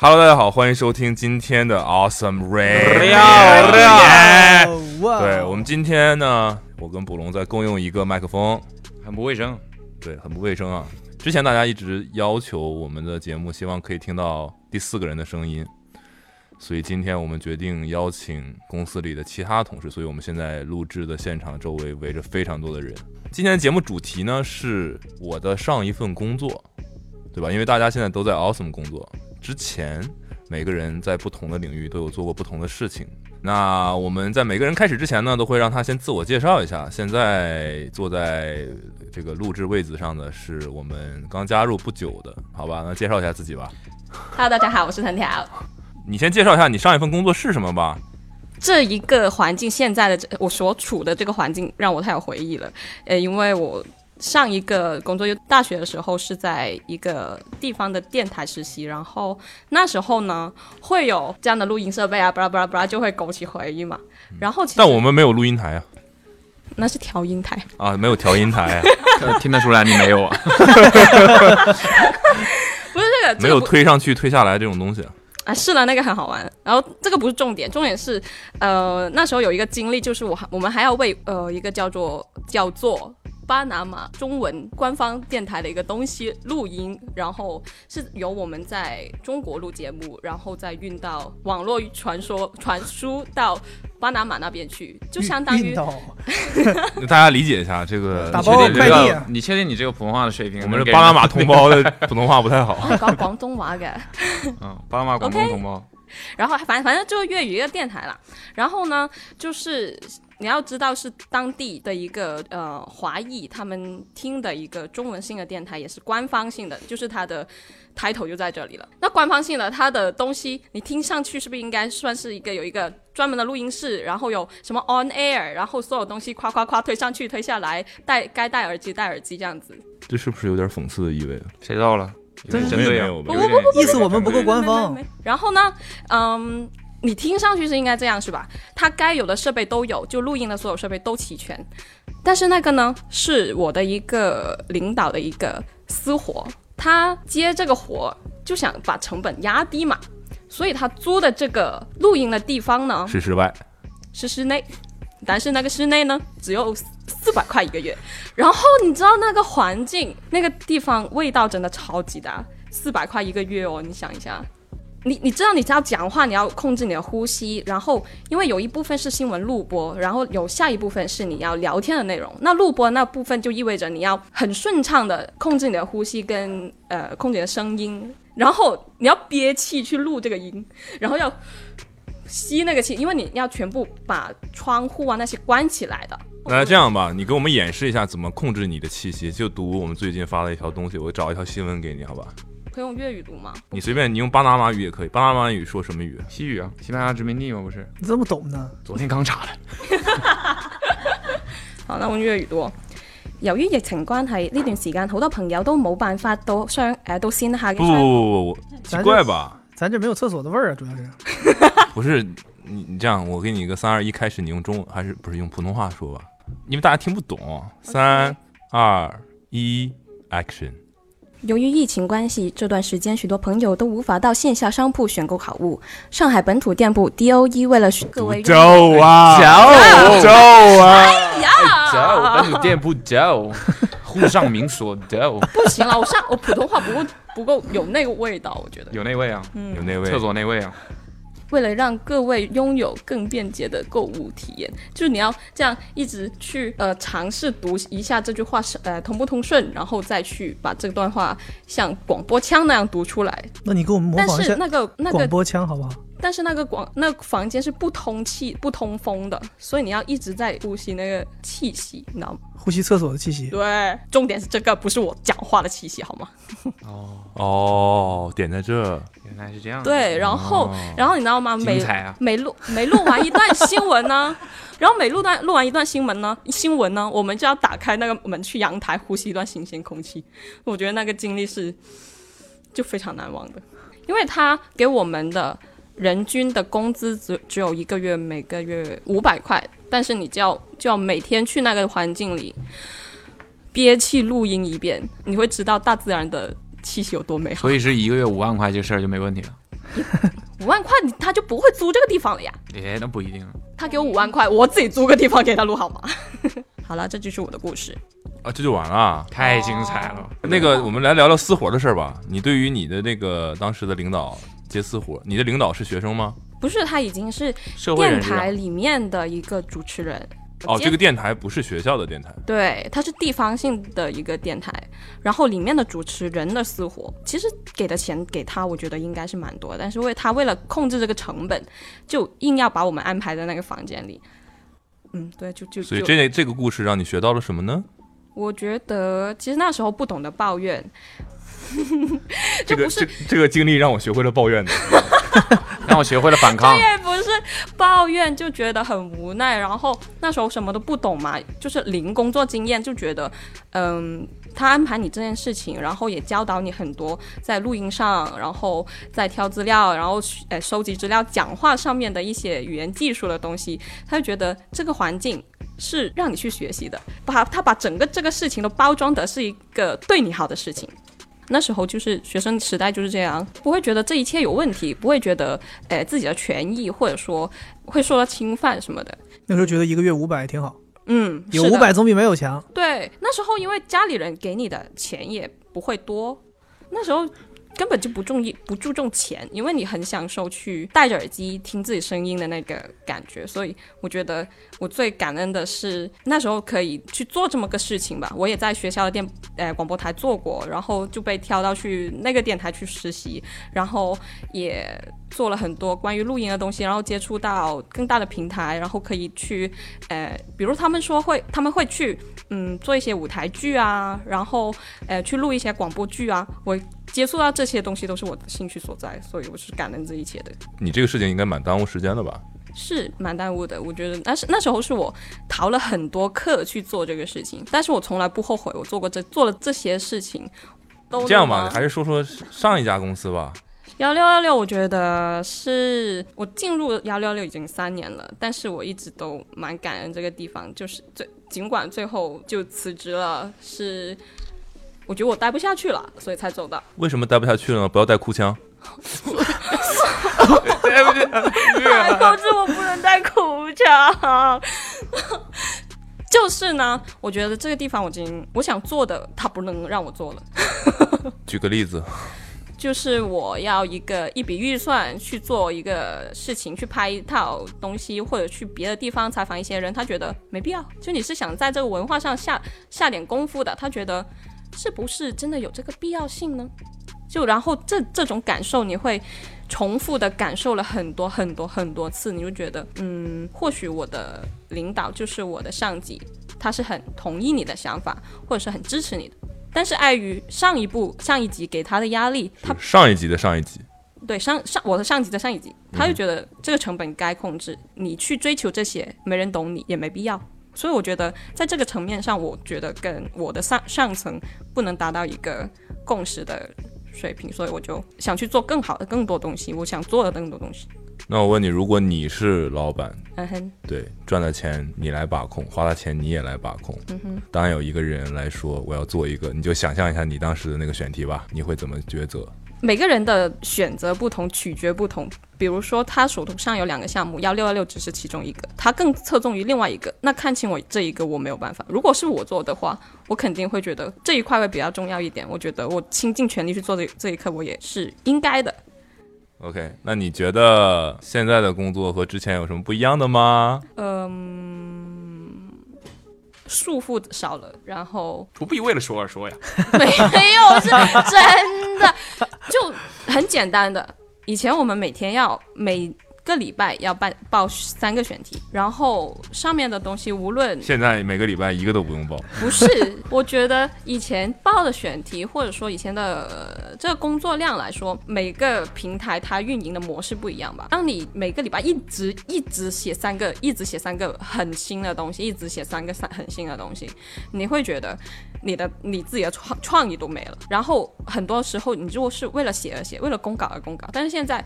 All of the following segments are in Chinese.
Hello，大家好，欢迎收听今天的 Awesome Radio。对我们今天呢，我跟卜龙在共用一个麦克风，很不卫生。对，很不卫生啊。之前大家一直要求我们的节目，希望可以听到第四个人的声音，所以今天我们决定邀请公司里的其他同事，所以我们现在录制的现场周围围着非常多的人。今天的节目主题呢是我的上一份工作，对吧？因为大家现在都在 Awesome 工作，之前每个人在不同的领域都有做过不同的事情。那我们在每个人开始之前呢，都会让他先自我介绍一下。现在坐在这个录制位子上的是我们刚加入不久的，好吧？那介绍一下自己吧。Hello，大家好，我是藤条。你先介绍一下你上一份工作是什么吧。这一个环境，现在的这我所处的这个环境，让我太有回忆了。呃，因为我上一个工作就大学的时候是在一个地方的电台实习，然后那时候呢会有这样的录音设备啊，巴拉巴拉巴拉，就会勾起回忆嘛。然后其实但我们没有录音台啊，那是调音台，啊，没有调音台 听得出来你没有啊？不是这个，这没有推上去推下来这种东西。啊，是的，那个很好玩。然后这个不是重点，重点是，呃，那时候有一个经历，就是我还我们还要为呃一个叫做叫做巴拿马中文官方电台的一个东西录音，然后是由我们在中国录节目，然后再运到网络传说传输到巴拿马那边去，就相当于 大家理解一下这个，打包你确定你这快递你确定你这个普通话的水平？我们是巴拿马同胞的普通话不太好。我讲廣東話嘅。嗯，巴拿马广东同胞。然后反正反正就是粤语一个电台啦。然后呢，就是你要知道是当地的一个呃华裔他们听的一个中文性的电台，也是官方性的，就是它的抬头就在这里了。那官方性的它的东西，你听上去是不是应该算是一个有一个专门的录音室，然后有什么 on air，然后所有东西夸夸夸推上去推下来，戴该戴耳机戴耳机这样子。这是不是有点讽刺的意味？谁到了？有点针对啊没有没有有点意思我们不够官方然后呢，嗯，你听上去是应该这样是吧？它该有的设备都有，就录音的所有设备都齐全。但是那个呢，是我的一个领导的一个私活，他接这个活就想把成本压低嘛，所以他租的这个录音的地方呢是室外，是室内，但是那个室内呢只有四百块一个月。然后你知道那个环境、那个地方味道真的超级大，四百块一个月哦，你想一下。你你知道你要讲话，你要控制你的呼吸，然后因为有一部分是新闻录播，然后有下一部分是你要聊天的内容。那录播那部分就意味着你要很顺畅的控制你的呼吸跟呃控制你的声音，然后你要憋气去录这个音，然后要吸那个气，因为你要全部把窗户啊那些关起来的。那这样吧，你给我们演示一下怎么控制你的气息，就读我们最近发了一条东西，我找一条新闻给你，好吧？可以用粤语读吗？你随便，你用巴拿马语也可以。巴拿马语说什么语？西语啊，西班牙殖民地嘛，不是？你这么懂呢？昨天刚查的。好，那我用粤语读。由于疫情关系，呢段时间好多朋友都冇办法到商誒到线下嘅不不不不不，奇怪吧？咱这没有厕所的味儿啊，主要是。不是你你这样，我给你一个三二一，开始你用中文还是不是用普通话说吧？因为大家听不懂。三二一，action！由于疫情关系，这段时间许多朋友都无法到线下商铺选购好物。上海本土店铺 DOE 为了各位走啊，走走啊！走，本土店铺走，沪上名所走，不行了，我上我普通话不够不够有那个味道，我觉得。有那味啊，有那味厕所那味啊。为了让各位拥有更便捷的购物体验，就是你要这样一直去呃尝试读一下这句话是呃通不通顺，然后再去把这段话像广播腔那样读出来。那你给我们模但仿一下是那个那个，广播腔好不好？但是那个广那个房间是不通气、不通风的，所以你要一直在呼吸那个气息，你知道吗？呼吸厕所的气息。对，重点是这个，不是我讲话的气息，好吗？哦，哦，点在这，原来是这样。对，然后、哦然后你知道吗？每啊！每录每录完一段新闻呢，然后每录段录完一段新闻呢，新闻呢，我们就要打开那个门去阳台呼吸一段新鲜空气。我觉得那个经历是就非常难忘的，因为他给我们的人均的工资只只有一个月每个月五百块，但是你就要就要每天去那个环境里憋气录音一遍，你会知道大自然的气息有多美好。所以是一个月五万块这事儿就没问题了。五万块你他就不会租这个地方了呀。哎，那不一定。他给我五万块，我自己租个地方给他录好吗？好了，这就是我的故事。啊，这就完了啊。太精彩了。那个，我们来聊聊私活的事儿吧。你对于你的那个当时的领导接私活，你的领导是学生吗？不是，他已经是电台里面的一个主持人。哦，这个电台不是学校的电台。对，它是地方性的一个电台，然后里面的主持人的私活，其实给的钱给他，我觉得应该是蛮多的，但是为他为了控制这个成本，就硬要把我们安排在那个房间里。嗯，对，就就就，所以这这个故事让你学到了什么呢？我觉得其实那时候不懂得抱怨，这个这这个经历让我学会了抱怨的。让我学会了反抗。也不是抱怨，就觉得很无奈。然后那时候什么都不懂嘛，就是零工作经验，就觉得，嗯，他安排你这件事情，然后也教导你很多在录音上，然后在挑资料，然后呃收集资料、讲话上面的一些语言技术的东西，他就觉得这个环境。是让你去学习的，把他把整个这个事情都包装的是一个对你好的事情。那时候就是学生时代就是这样，不会觉得这一切有问题，不会觉得呃自己的权益或者说会受到侵犯什么的。那时候觉得一个月五百挺好，嗯，有五百总比没有强。对，那时候因为家里人给你的钱也不会多，那时候根本就不重意不注重钱，因为你很享受去戴着耳机听自己声音的那个感觉，所以我觉得我最感恩的是那时候可以去做这么个事情吧。我也在学校的电呃广播台做过，然后就被挑到去那个电台去实习，然后也做了很多关于录音的东西，然后接触到更大的平台，然后可以去呃，比如他们说会他们会去嗯做一些舞台剧啊，然后呃去录一些广播剧啊，我接触到这些东西都是我的兴趣所在，所以我是感恩这一切的。你这个事情应该蛮耽误时间的吧？是蛮耽误的，我觉得那是那时候是我逃了很多课去做这个事情，但是我从来不后悔我做过这做了这些事情。都这样吧，还是说说上一家公司吧。幺六幺六，我觉得是我进入幺六六已经三年了，但是我一直都蛮感恩这个地方，就是最尽管最后就辞职了，是我觉得我待不下去了，所以才走的。为什么待不下去了呢？不要带哭腔。还 导致我不能带哭腔。就是呢，我觉得这个地方我已经我想做的，他不能让我做了。举个例子，就是我要一个一笔预算去做一个事情，去拍一套东西，或者去别的地方采访一些人，他觉得没必要。就你是想在这个文化上下下点功夫的，他觉得是不是真的有这个必要性呢？就然后这这种感受，你会重复的感受了很多很多很多次，你就觉得，嗯，或许我的领导就是我的上级，他是很同意你的想法，或者是很支持你的。但是碍于上一步上一级给他的压力，他上一级的上一级，对上上我的上级的上一级，他就觉得这个成本该控制，你去追求这些没人懂你也没必要。所以我觉得在这个层面上，我觉得跟我的上上层不能达到一个共识的水平，所以我就想去做更好的、更多东西，我想做的更多东西。那我问你，如果你是老板，嗯哼，对，赚的钱你来把控，花了钱你也来把控。嗯哼，当然有一个人来说我要做一个，你就想象一下你当时的那个选题吧，你会怎么抉择？每个人的选择不同，取决不同。比如说，他手头上有两个项目，幺六幺六只是其中一个，他更侧重于另外一个。那看清我这一个，我没有办法。如果是我做的话，我肯定会觉得这一块会比较重要一点。我觉得我倾尽全力去做这这一刻，我也是应该的。OK，那你觉得现在的工作和之前有什么不一样的吗？嗯，束缚少了，然后不必为了说而说呀。没有是真的，就很简单的。以前我们每天要每个礼拜要办报三个选题，然后上面的东西无论现在每个礼拜一个都不用报，不是，我觉得以前报的选题，或者说以前的、呃这个工作量来说，每个平台它运营的模式不一样吧。当你每个礼拜一直一直写三个，一直写三个很新的东西，一直写三个三很新的东西，你会觉得你的你自己的创创意都没了。然后很多时候，你如果是为了写而写，为了公稿而公稿，但是现在。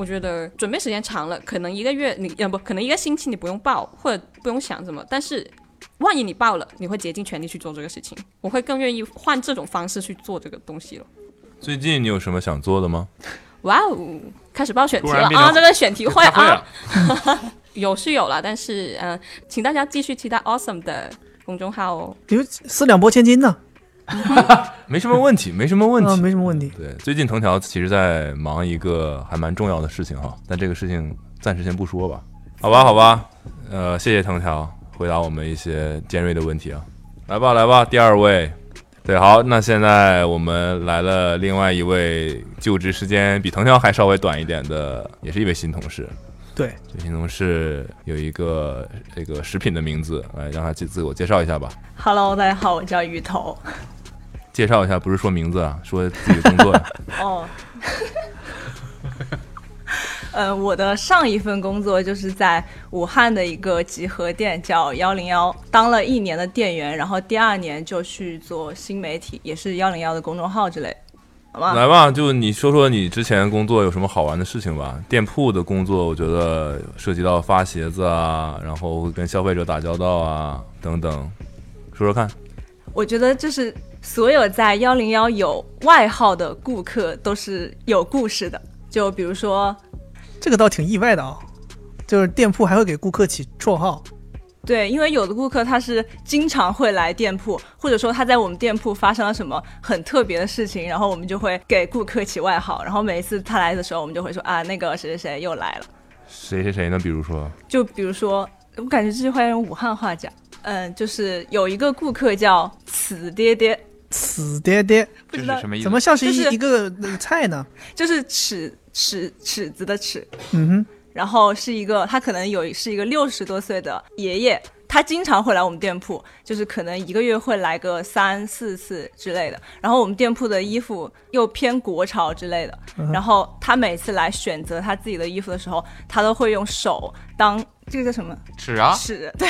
我觉得准备时间长了，可能一个月你呃不，可能一个星期你不用报或者不用想什么，但是万一你报了，你会竭尽全力去做这个事情。我会更愿意换这种方式去做这个东西了。最近你有什么想做的吗？哇哦，开始报选题了啊！这个选题会啊，有是有了，但是嗯、呃请大家继续期待 Awesome 的公众号哦。有四两拨千斤呢，没什么问题，没什么问啊，题。没什么问题。对，最近藤条其实在忙一个还蛮重要的事情哈，但这个事情暂时先不说吧。好吧，好吧，呃，谢谢藤条回答我们一些尖锐的问题啊。来吧，来吧，第二位。对，好，那现在我们来了另外一位就职时间比藤条还稍微短一点的，也是一位新同事。对，这新同事有一个这个食品的名字，来让他自自我介绍一下吧。Hello，大家好，我叫鱼头。介绍一下，不是说名字啊，说自己的工作呀。哦，呃，我的上一份工作就是在武汉的一个集合店叫幺零幺，当了一年的店员，然后第二年就去做新媒体，也是幺零幺的公众号之类，好吧？来吧，就你说说你之前工作有什么好玩的事情吧。店铺的工作，我觉得涉及到发鞋子啊，然后跟消费者打交道啊，等等，说说看。我觉得就是所有在幺零幺有外号的顾客都是有故事的，就比如说这个倒挺意外的啊、就是店铺还会给顾客起绰号，对，因为有的顾客他是经常会来店铺，或者说他在我们店铺发生了什么很特别的事情，然后我们就会给顾客起外号，然后每一次他来的时候，我们就会说啊，那个谁谁谁又来了。谁谁谁呢？比如说，就比如说，我感觉这句话要用武汉话讲，嗯，就是有一个顾客叫死爹爹，死爹爹，不知道这是什么意思？怎么像是一、就是一个呃菜呢？就是尺尺尺子的尺，嗯哼，然后是一个他可能有是一个六十多岁的爷爷，他经常会来我们店铺，就是可能一个月会来个三四次之类的。然后我们店铺的衣服又偏国潮之类的，然后他每次来选择他自己的衣服的时候，他都会用手当这个叫什么尺啊，尺，对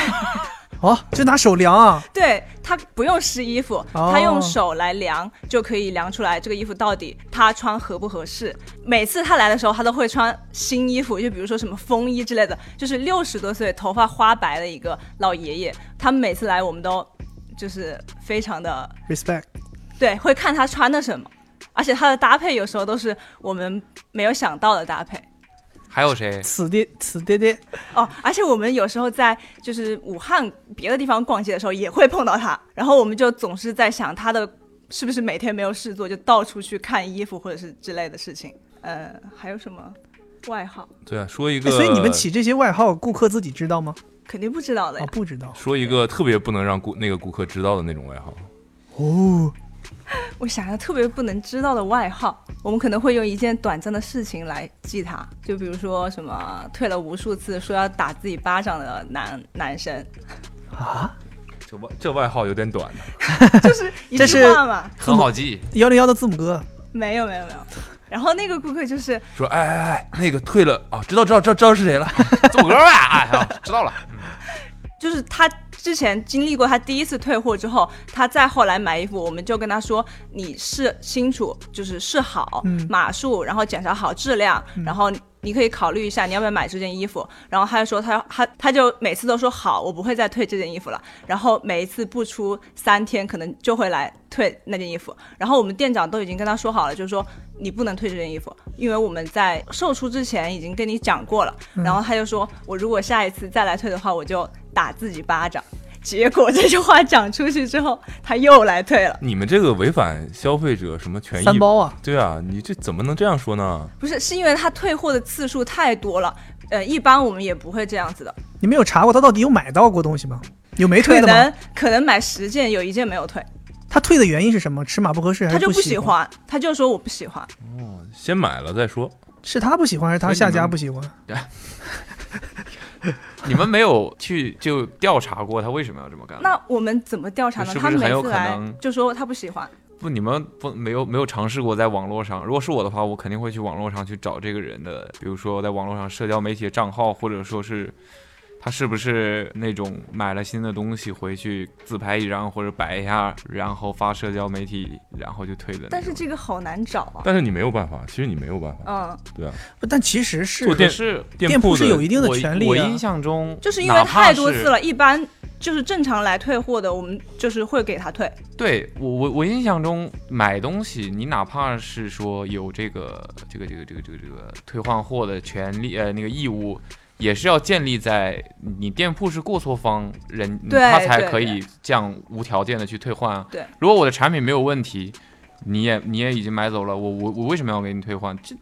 哦，就拿手量啊，对，他不用试衣服，哦他用手来量就可以量出来这个衣服到底他穿合不合适。每次他来的时候，他都会穿新衣服，就比如说什么风衣之类的，就是六十多岁、头发花白的一个老爷爷。他们每次来，我们都就是非常的 respect。对，会看他穿的什么，而且他的搭配有时候都是我们没有想到的搭配。还有谁？此爹此爹爹，哦，而且我们有时候在就是武汉别的地方逛街的时候也会碰到他，然后我们就总是在想他的是不是每天没有事做，就到处去看衣服或者是之类的事情。呃，还有什么外号？对啊，说一哎个，所以你们起这些外号，顾客自己知道吗？肯定不知道的啊呀。，不知道。说一个特别不能让顾那个顾客知道的那种外号。哦，我想要特别不能知道的外号，我们可能会用一件短暂的事情来记他，就比如说什么退了无数次说要打自己巴掌的男男生，啊，这外这外号有点短，就是一句话嘛。很好记，幺零幺的字母哥，没有没有没有。然后那个顾客就是说哎哎哎，那个退了啊，知道知道知道知道是谁了。字母哥吧，哎，好知道了。就是他之前经历过他第一次退货之后，他再后来买衣服，我们就跟他说，你试清楚，就是试好、嗯码数，然后检查好质量，然后你可以考虑一下你要不要买这件衣服。然后他就说他他他就每次都说好，我不会再退这件衣服了。然后每一次不出三天，可能就会来退那件衣服。然后我们店长都已经跟他说好了，就是说你不能退这件衣服，因为我们在售出之前已经跟你讲过了。然后他就说我如果下一次再来退的话，我就打自己巴掌。结果这句话讲出去之后，他又来退了。你们这个违反消费者什么权益？三包啊，对啊，你这怎么能这样说呢？不是，是因为他退货的次数太多了。呃，一般我们也不会这样子的，你们有查过他到底有买到过东西吗？有没退可的吗？能可能买十件有一件没有退，他退的原因是什么？尺码不合适还是他就不喜喜？欢，他就说我不喜欢。哦先买了再说。是他不喜欢还是他下家不喜欢？你们没有去就调查过他为什么要这么干？那我们怎么调查呢？他每次来就说他不喜欢，不，你们不没有没有尝试过在网络上？如果是我的话，我肯定会去网络上去找这个人的，比如说在网络上社交媒体的账号，或者说是他是不是那种买了新的东西回去自拍一张或者摆一下，然后发社交媒体，然后就退的？但是这个好难找啊。但是你没有办法，其实你没有办法，嗯，对啊，不但其实是是店铺是有一定的权利啊我印。象中就是因为太多次了，一般就是正常来退货的，我们就是会给他退。对我我我印象中买东西，你哪怕是说有这个这个这个这个这个这个退换货的权利呃那个义务，也是要建立在你店铺是过错方人，他才可以这样无条件的去退换啊。对，如果我的产品没有问题，你也你也已经买走了，我我我为什么要给你退换？这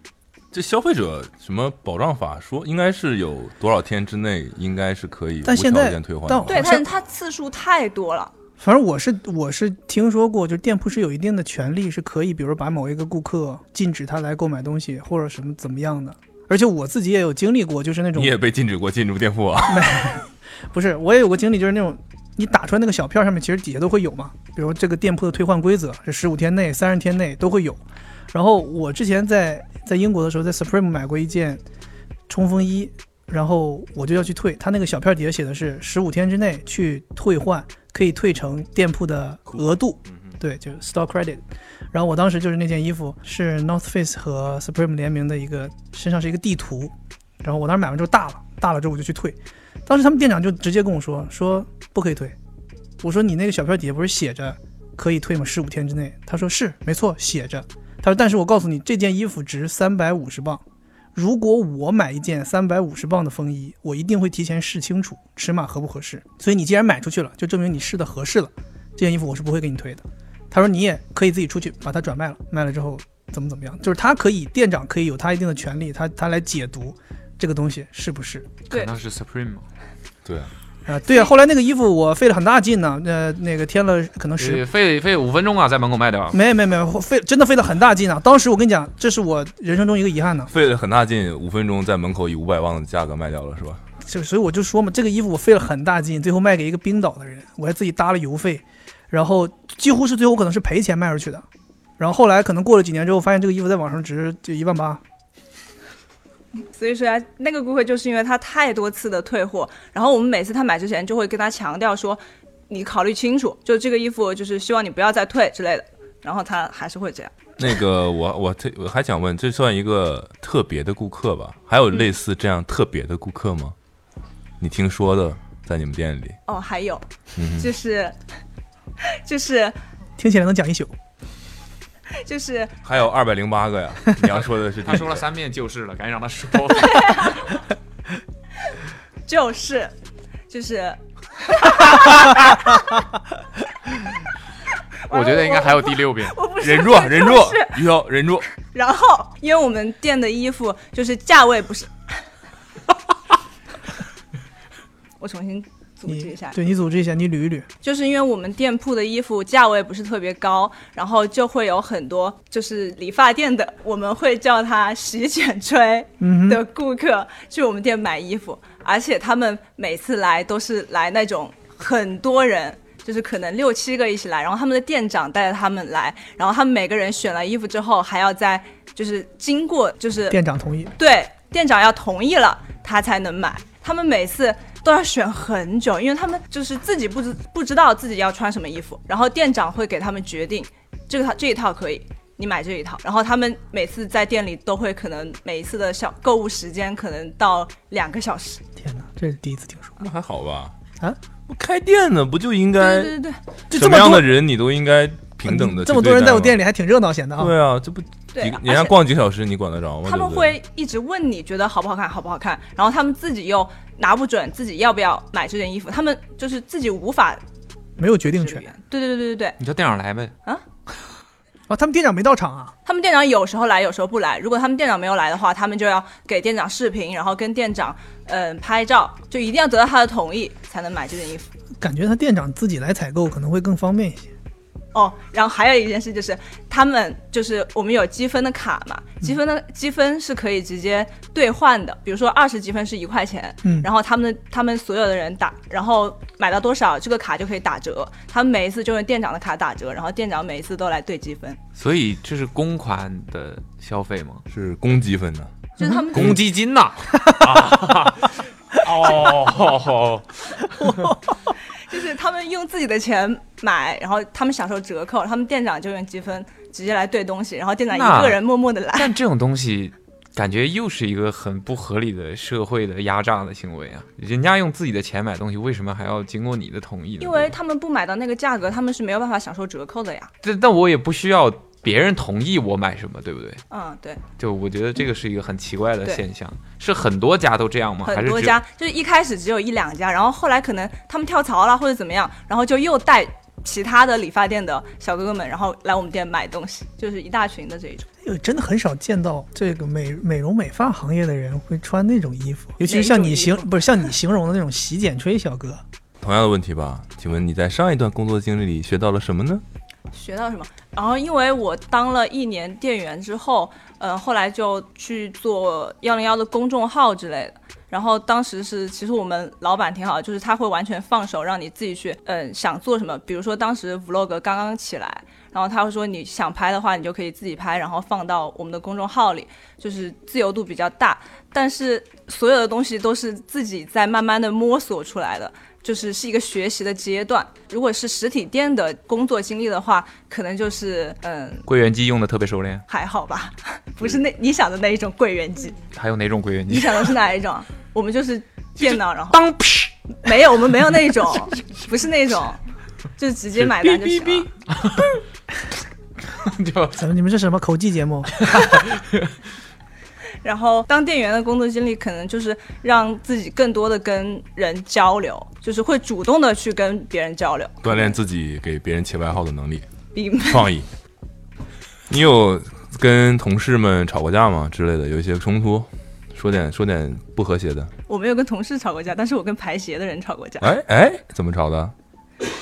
这消费者什么保障法说应该是有多少天之内应该是可以无但现在条件退换的，但，对但像是他次数太多了。反正我是我是听说过，就是店铺是有一定的权利，是可以，比如把某一个顾客禁止他来购买东西，或者什么怎么样的。而且我自己也有经历过，就是那种你也被禁止过进入店铺啊？不是，我也有过经历，就是那种你打出来那个小票上面，其实底下都会有嘛，比如这个店铺的退换规则是十五天内、三十天内都会有。然后我之前在在英国的时候，在 Supreme 买过一件冲锋衣，然后我就要去退，他那个小票底下写的是十五天之内去退换，可以退成店铺的额度，对，就 store credit。然后我当时就是那件衣服是 North Face 和 Supreme 联名的一个，身上是一个地图，然后我当时买完之后大了，大了之后我就去退，当时他们店长就直接跟我说说不可以退，我说你那个小票底下不是写着可以退吗？十五天之内，他说是没错写着，他说但是我告诉你这件衣服值三百五十磅。如果我买一件三百五十磅的风衣，我一定会提前试清楚尺码合不合适。所以你既然买出去了，就证明你试的合适了。这件衣服我是不会给你退的。他说你也可以自己出去把它转卖了，卖了之后怎么怎么样，就是他可以店长可以有他一定的权利，他他来解读这个东西是不是对可能是 Supreme 吗对啊，啊？对啊，后来那个衣服我费了很大劲呢，呃，那个添了可能十呃费费五分钟啊，在门口卖掉。没没没费真的费了很大劲啊！当时我跟你讲，这是我人生中一个遗憾呢。费了很大劲，五分钟在门口以五百万的价格卖掉了，是吧？就所以我就说嘛，这个衣服我费了很大劲，最后卖给一个冰岛的人，我还自己搭了邮费，然后几乎是最后可能是赔钱卖出去的。然后后来可能过了几年之后，发现这个衣服在网上值就一万八。所以说啊，那个顾客就是因为他太多次的退货，然后我们每次他买之前就会跟他强调说，你考虑清楚，就这个衣服就是希望你不要再退之类的，然后他还是会这样。那个我我这我还想问，这算一个特别的顾客吧？还有类似这样特别的顾客吗？你听说的，在你们店里？哦，还有嗯，就是就是听起来能讲一宿。就是还有二百零八个呀！你要说的是他说了三遍就是了，赶紧让他说。就是就是，我觉得应该还有第六遍。我不忍住，忍住，于涛，忍住。然后，因为我们店的衣服就是价位不是，我重新组织一下，对你组织一下，你捋一捋。就是因为我们店铺的衣服价位不是特别高，然后就会有很多就是理发店的，我们会叫他洗剪吹的顾客去我们店买衣服，而且他们每次来都是来那种很多人。就是可能六七个一起来，然后他们的店长带着他们来，然后他们每个人选了衣服之后，还要在就是经过就是店长同意。对，店长要同意了，他才能买。他们每次都要选很久，因为他们就是自己不知不知道自己要穿什么衣服，然后店长会给他们决定这个套这一套可以，你买这一套。然后他们每次在店里都会可能每一次的小购物时间可能到两个小时。天哪，这是第一次听说。那还好吧？啊，不开店呢，不就应该对对对这这么什么样的人你都应该平等的？这么多人在我店里，还挺热闹显得啊。对啊，这不对人家逛几个小时，你管得着吗？他们会一直问你觉得好不好看，好不好看，然后他们自己又拿不准自己要不要买这件衣服，他们就是自己无法没有决定权对对对对对对，你叫店长来呗。啊。他们店长没到场啊。他们店长有时候来，有时候不来。如果他们店长没有来的话，他们就要给店长视频，然后跟店长嗯、拍照，就一定要得到他的同意才能买这件衣服。感觉他店长自己来采购可能会更方便一些。哦，然后还有一件事就是，他们就是我们有积分的卡嘛，积分的积分是可以直接兑换的，比如说二十积分是一块钱，嗯。然后他们的他们所有的人打，然后买到多少这个卡就可以打折，他们每一次就用店长的卡打折，然后店长每一次都来兑积分，所以这是公款的消费吗？是公积分呢？就是他们公积金呐、哦，就是他们用自己的钱买，然后他们享受折扣，他们店长就用积分直接来兑东西，然后店长一个人默默的来。但这种东西。感觉又是一个很不合理的社会的压榨的行为啊！人家用自己的钱买东西，为什么还要经过你的同意呢？因为他们不买到那个价格，他们是没有办法享受折扣的呀。但但我也不需要别人同意我买什么，对不对？嗯，对，就我觉得这个是一个很奇怪的现象，是很多家都这样吗？很多家就是一开始只有一两家，然后后来可能他们跳槽了或者怎么样，然后就又带其他的理发店的小哥哥们，然后来我们店买东西，就是一大群的这一种。哎呦，真的很少见到这个美美容美发行业的人会穿那种衣服，尤其是像你形不是像你形容的那种洗剪吹小哥。同样的问题吧，请问你在上一段工作经历里学到了什么呢？学到什么？然后因为我当了一年店员之后，呃，后来就去做幺零幺的公众号之类的。然后当时是，其实我们老板挺好，就是他会完全放手让你自己去，嗯、想做什么。比如说当时 vlog 刚刚起来，然后他会说你想拍的话，你就可以自己拍，然后放到我们的公众号里，就是自由度比较大。但是所有的东西都是自己在慢慢的摸索出来的。就是是一个学习的阶段。如果是实体店的工作经历的话，可能就是嗯柜员机用的特别熟练？还好吧，不是那你想的那一种柜员机，还有哪种柜员机？你想的是哪一种？我们就是电脑，然后当噗，没有，我们没有那一种，不是那种，就直接买单就行了。就怎么你们是什么口技节目？然后当店员的工作经历，可能就是让自己更多的跟人交流，就是会主动的去跟别人交流，锻炼自己给别人起外号的能力、比 创意。你有跟同事们吵过架吗？之类的，有一些冲突，说点说点不和谐的。我没有跟同事吵过架，但是我跟排协的人吵过架。哎哎，怎么吵的？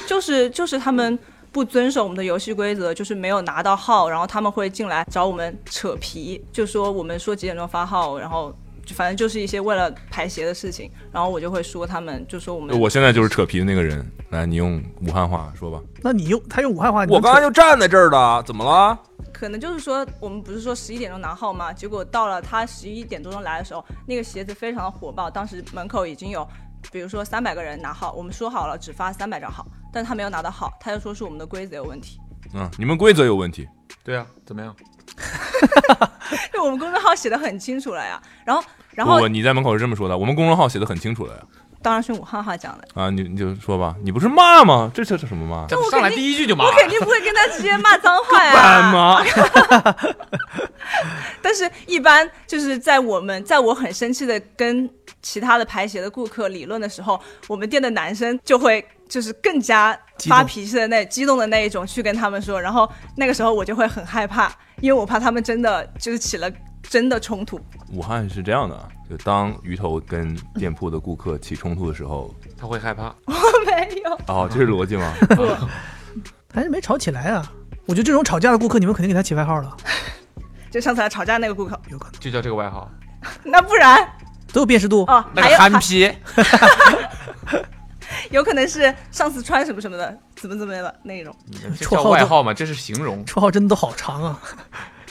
就是就是他们不遵守我们的游戏规则，就是没有拿到号，然后他们会进来找我们扯皮，就说我们说几点钟发号，然后就反正就是一些为了排协的事情，然后我就会说他们，就说我们我现在就是扯皮的那个人。来，你用武汉话说吧。那你用他用武汉话，我刚才就就站在这儿的，怎么了？可能就是说我们不是说十一点钟拿号吗？结果到了他十一点多钟来的时候，那个鞋子非常的火爆，当时门口已经有。比如说三百个人拿号，我们说好了只发三百张号，但是他没有拿到号，他就说是我们的规则有问题。嗯，你们规则有问题。对啊，怎么样？就我们公众号写的很清楚了呀，然后然后不不，你在门口是这么说的，我们公众号写的很清楚了呀。当然是用武汉话讲的，啊，你你就说吧，你不是骂吗？这这这什么骂？这上来第一句就骂我，肯定不会跟他直接骂脏话呀。干吗？但是，一般就是在我们在我很生气的跟其他的排协的顾客理论的时候，我们店的男生就会就是更加发脾气的那激动的那一种去跟他们说，然后那个时候我就会很害怕，因为我怕他们真的就是起了真的冲突。武汉是这样的啊，就当鱼头跟店铺的顾客起冲突的时候，他会害怕。我没有，哦，这是逻辑吗？还是没吵起来啊？我觉得这种吵架的顾客，你们肯定给他起外号了，就上次来吵架那个顾客，有可能就叫这个外号，那不然都有辨识度。哦，那个还有憨批，有可能是上次穿什么什么的，怎么怎么的那种。叫绰号外号嘛，这是形容，绰号真的都好长啊！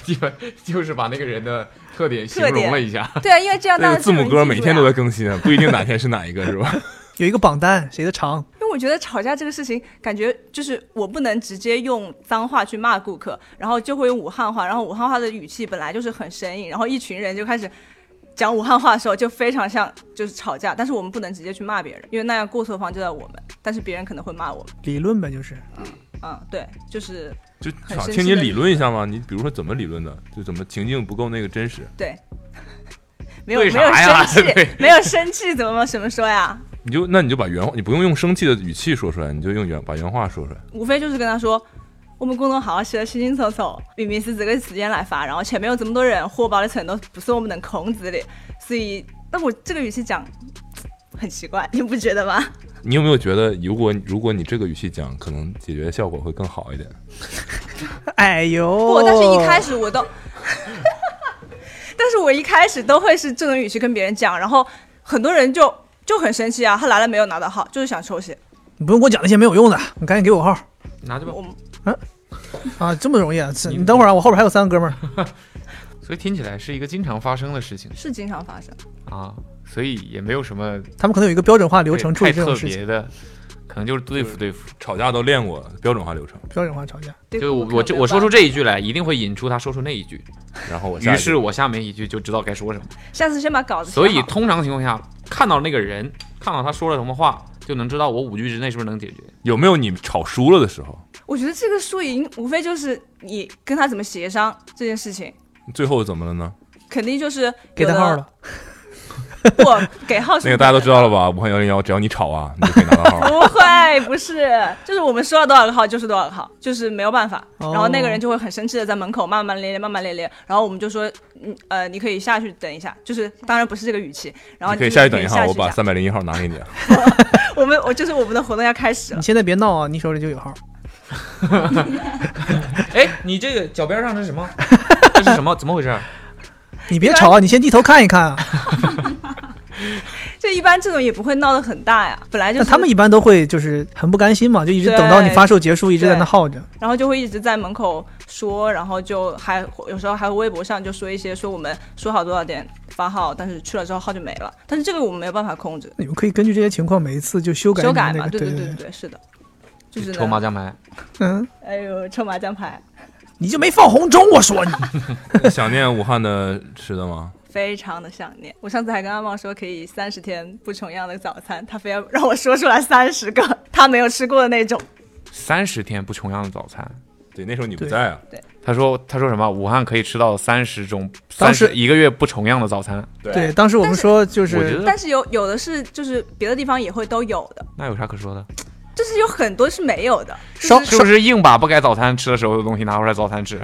基本 就是把那个人的特点形容了一下。对啊，因为这样大家那字母哥每天都在。更新啊，不一定哪天是哪一个，是吧？有一个榜单，谁的长？因为我觉得吵架这个事情，感觉就是我不能直接用脏话去骂顾客，然后就会用武汉话，然后武汉话的语气本来就是很生硬，然后一群人就开始讲武汉话的时候，就非常像就是吵架，但是我们不能直接去骂别人，因为那样过错方就在我们，但是别人可能会骂我们。理论呗，就是嗯，对，就是就想听你理论一下吗？你比如说怎么理论的？就怎么情境不够那个真实？对，没有没有生 气，没有生气，怎么什么说呀？你就那你就把原话，你不用用生气的语气说出来，你就用原把原话说出来。无非就是跟他说，我们公众号写的清清楚楚，明明是这个时间来发，然后前面有这么多人，火爆的程度不是我们能控制的，所以，那我这个语气讲 很奇怪，你不觉得吗？你有没有觉得，如果如果你这个语气讲，可能解决效果会更好一点？哎呦，不，但是一开始我都，但是我一开始都会是这种语气跟别人讲，然后很多人就就很生气啊，他来了没有拿到号，就是想抽血，你不用给我讲那些没有用的，你赶紧给我号拿着吧。我啊！这么容易啊？你你等会儿啊，我后边还有三个哥们儿。所以听起来是一个经常发生的事情是经常发生。啊。所以也没有什么他们可能有一个标准化流程处太特理这种事情，别的，可能就是对付对付。吵架都练过标准化流程，标准化吵架。就我我这我说出这一句来，一定会引出他说出那一句，然后我于是我下面一句就知道该说什么。下次先把稿子所以通常情况下，看到那个人，看到他说了什么话，就能知道我五句之内是不是能解决。有没有你吵输了的时候？我觉得这个输赢无非就是你跟他怎么协商这件事情，最后怎么了呢？肯定就是给他号了，不给号是那个大家都知道了吧？武汉幺零幺，只要你吵啊，你就可以拿到号。不会，不是，就是我们说了多少个号就是多少个号，就是没有办法。哦然后那个人就会很生气的在门口骂骂咧咧，骂骂咧咧。然后我们就说，嗯呃，你可以下去等一下，就是当然不是这个语气。然后你可以下去等一下，我把三百零一号拿给你。我们我就是我们的活动要开始了你。现在别闹啊，你手里就有号。哎，你这个脚边上是什么？这是什么？怎么回事？你别吵啊，你先低头看一看啊。就一般这种也不会闹得很大呀，本来就是他们一般都会就是很不甘心嘛，就一直等到你发售结束，一直在那耗着。然后就会一直在门口说，然后就还有时候还会微博上就说一些说我们说好多少点发号，但是去了之后号就没了。但是这个我们没有办法控制，你们可以根据这些情况，每一次就修改你修改嘛，的那个。对对对对，是的，就是抽麻，将牌，嗯，哎呦，抽麻将牌你就没放红中，我说你。想念武汉的吃的吗？非常的想念。我上次还跟阿茂说可以三十天不重样的早餐，他非要让我说出来三十个 他没有吃过的那种。三十天不重样的早餐。对，那时候你不在啊。对他说：“他说什么？武汉可以吃到三十种，当时三十一个月不重样的早餐，对，当时我们说就是但是有有的是就是别的地方也会都有的，那有啥可说的？就是有很多是没有的。烧是不是硬把不该早餐吃的时候的东西拿出来早餐吃？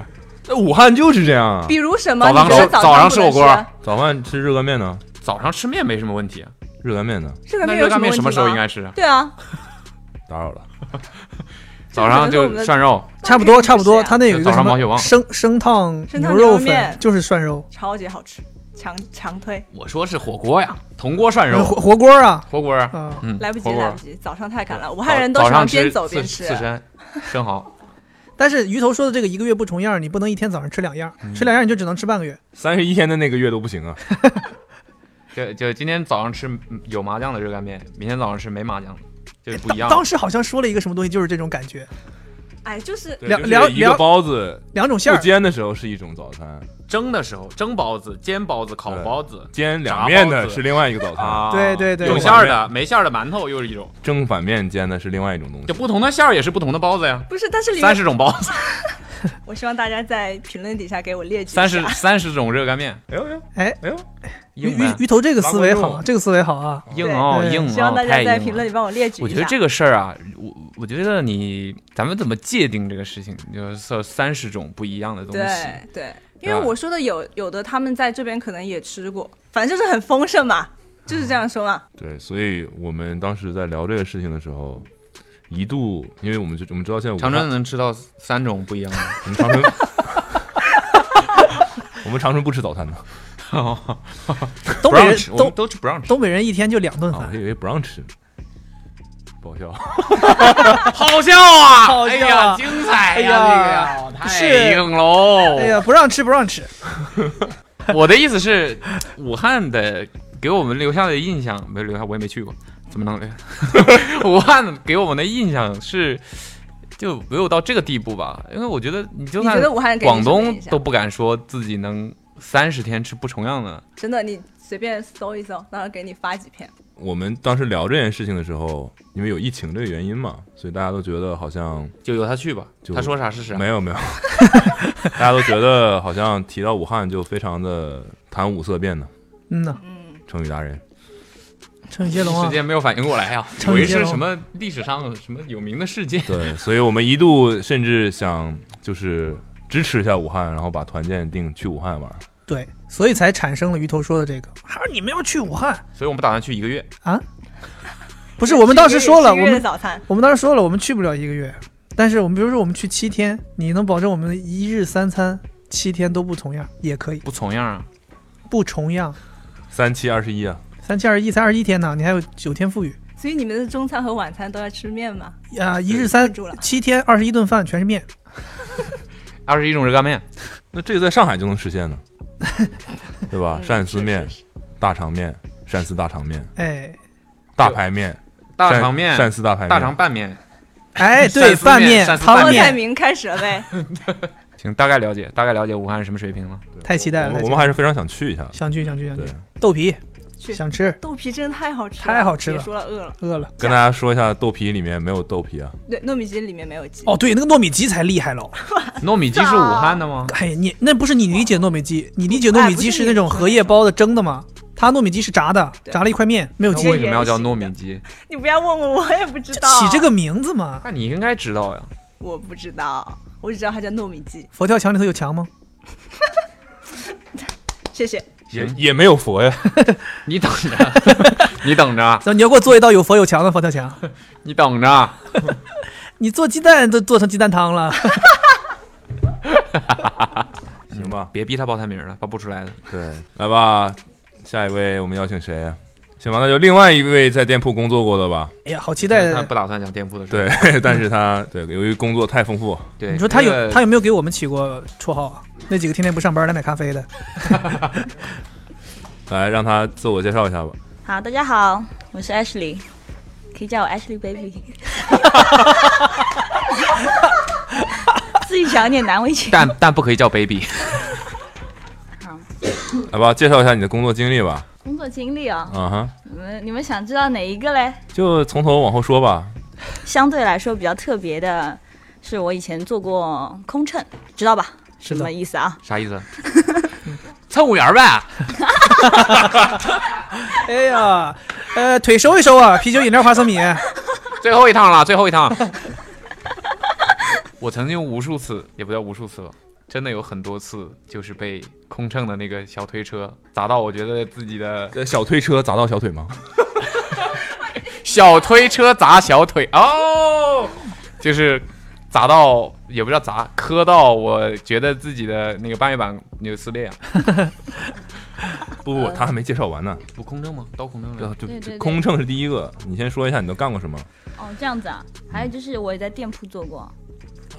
那武汉就是这样啊。比如什么？早早吃早上吃火锅早饭吃热干面呢？早上吃面没什么问题啊，热干面呢？这个那热干面什么时候应该吃啊？对啊，打扰了。早上就涮肉，差不多差不多，那他那有一个什么早上毛血旺生生烫牛肉面粉，就是涮肉，超级好吃，强强推。我说是火锅呀，铜锅涮肉，火火锅啊，火锅啊，啊，嗯，来不及，来不及，早上太赶了。武汉人都喜欢早上吃边走边吃。刺刺身、生蚝，但是鱼头说的这个一个月不重样，你不能一天早上吃两样，嗯吃两样你就只能吃半个月。三十一天的那个月都不行啊。就就今天早上吃有麻酱的热干面，明天早上吃没麻酱的，就是不一样。当时好像说了一个什么东西，就是这种感觉，哎，就是两两就是一个包子两种馅儿。煎的时候是一种早餐，蒸的时候，蒸包子、煎包子、烤包子煎两面的是另外一个早餐，啊，对对对有馅儿的、没馅儿的馒头又是一种，蒸反面煎的是另外一种东西。就不同的馅儿也是不同的包子呀。不是？但是三十种包子，我希望大家在评论底下给我列举一三十下。三十种热干面，哎呦呦，哎，哎呦，鱼鱼鱼头这个思维好，这个思维好啊。硬哦，对硬希望哦，大家在。评论里帮我列举一下。我觉得这个事儿啊，我我觉得你咱们怎么界定这个事情？就是三十种不一样的东西，对对，因为我说的有有的他们在这边可能也吃过，反正就是很丰盛嘛，就是这样说嘛。对，所以我们当时在聊这个事情的时候，一度，因为我们就我们知道现在长春能吃到三种不一样的。我们长春，我们长春不吃早餐的，东北人都吃不让吃。东北人一天就两顿饭，我，以为不让吃，不好笑。好笑啊！好笑啊哎呀，精彩呀，哎呀这个呀，太是硬喽！哎呀，不让吃不让吃。我的意思是，武汉的给我们留下的印象没有留下，我也没去过，怎么能留下？武汉给我们的印象是，就没有到这个地步吧？因为我觉得你就算你觉得武汉人给你广东都不敢说自己能三十天吃不重样的，真的，你随便搜一搜，然后给你发几篇。我们当时聊这件事情的时候，因为有疫情这个原因嘛，所以大家都觉得好像就由他去吧，就他说啥是啥。没有没有，大家都觉得好像提到武汉就非常的谈五色变呢。嗯呐，成语达人，成语接龙啊时，间没有反应过来呀、以为成语接龙是什么历史上什么有名的事件。对，所以我们一度甚至想就是支持一下武汉，然后把团建定去武汉玩。对，所以才产生了鱼头说的这个。还是你们要去武汉所以我们打算去一个月。啊？不是，我们当时说了，我们早餐，我们当时说了，我们去不了一个月，但是我们比如说我们去七天，你能保证我们一日三餐七天都不重样，也可以不重样啊！不重样。三七二十一啊，三七二十一才二十一天呢，你还有九天富裕所以你们的中餐和晚餐都要吃面吗？呀、一日三记住了七天二十一顿饭全是面，二十一种热干面，那这个在上海就能实现呢，对吧？嗯鳝丝面是是、是大肠面、鳝丝大肠面、哎大排面、鳝大肠面、鳝丝大排面、大肠拌面，哎，对，拌面、鳝丝汤郭拌面面，台铭开始了呗。行，大概了解，大概了解武汉是什么水平了。太期待了。我们太期待了我们还是非常想去一下。想去想去想去，，豆皮去想吃，豆皮真的太好吃了，太好吃了别说了，饿了。饿了。跟大家说一下，豆皮里面没有豆皮啊。对，糯米鸡里面没有鸡。哦，对，那个糯米鸡才厉害了。糯米鸡是武汉的吗？哎，你那不是你理解糯米鸡，你理解糯米鸡是那种荷叶包的蒸的吗？它糯米鸡是炸的，炸了一块面，没有鸡为。什么要叫糯米鸡？你不要问我，我也不知道。起这个名字嘛？那你应该知道呀。我不知道，我只知道它叫糯米鸡。佛跳墙里头有墙吗？谢谢。也也没有佛呀，你等着，你等着，然后你要给我做一道有佛有墙的佛跳墙。你等着。你做鸡蛋都做成鸡蛋汤了。行吧？别逼他报菜名了，报不出来的。对，来吧，下一位我们邀请谁啊？行吧，那就另外一位在店铺工作过的吧。哎呀，好期待他！不打算讲店铺的事。对，但是他对由于工作太丰富，对，你说他有这个他有没有给我们起过绰号啊？那几个天天不上班来买咖啡的，来让他自我介绍一下吧。好，大家好，我是 Ashley，可以叫我 Ashley Baby。自己想有点难为情。但但不可以叫 baby。来吧，介绍一下你的工作经历吧。工作经历啊、嗯哼，你们你们想知道哪一个嘞？就从头往后说吧。相对来说比较特别的，是我以前做过空乘，知道吧？什么意思啊？啥意思？乘务员呗。哎呀，呃，腿收一收啊，啤酒、饮料、花生米。最后一趟了，最后一趟。我曾经无数次，也不叫无数次吧，真的有很多次，就是被空乘的那个小推车砸到，我觉得自己的呃小推车砸到小腿吗？小推车砸小腿哦，就是砸到，也不知道砸，磕到，我觉得自己的那个半月板有撕裂啊。不不，他还没介绍完呢。不空乘吗？刀空乘的。就就对对对空乘是第一个，你先说一下你都干过什么哦，这样子啊。还有就是我也在店铺做过，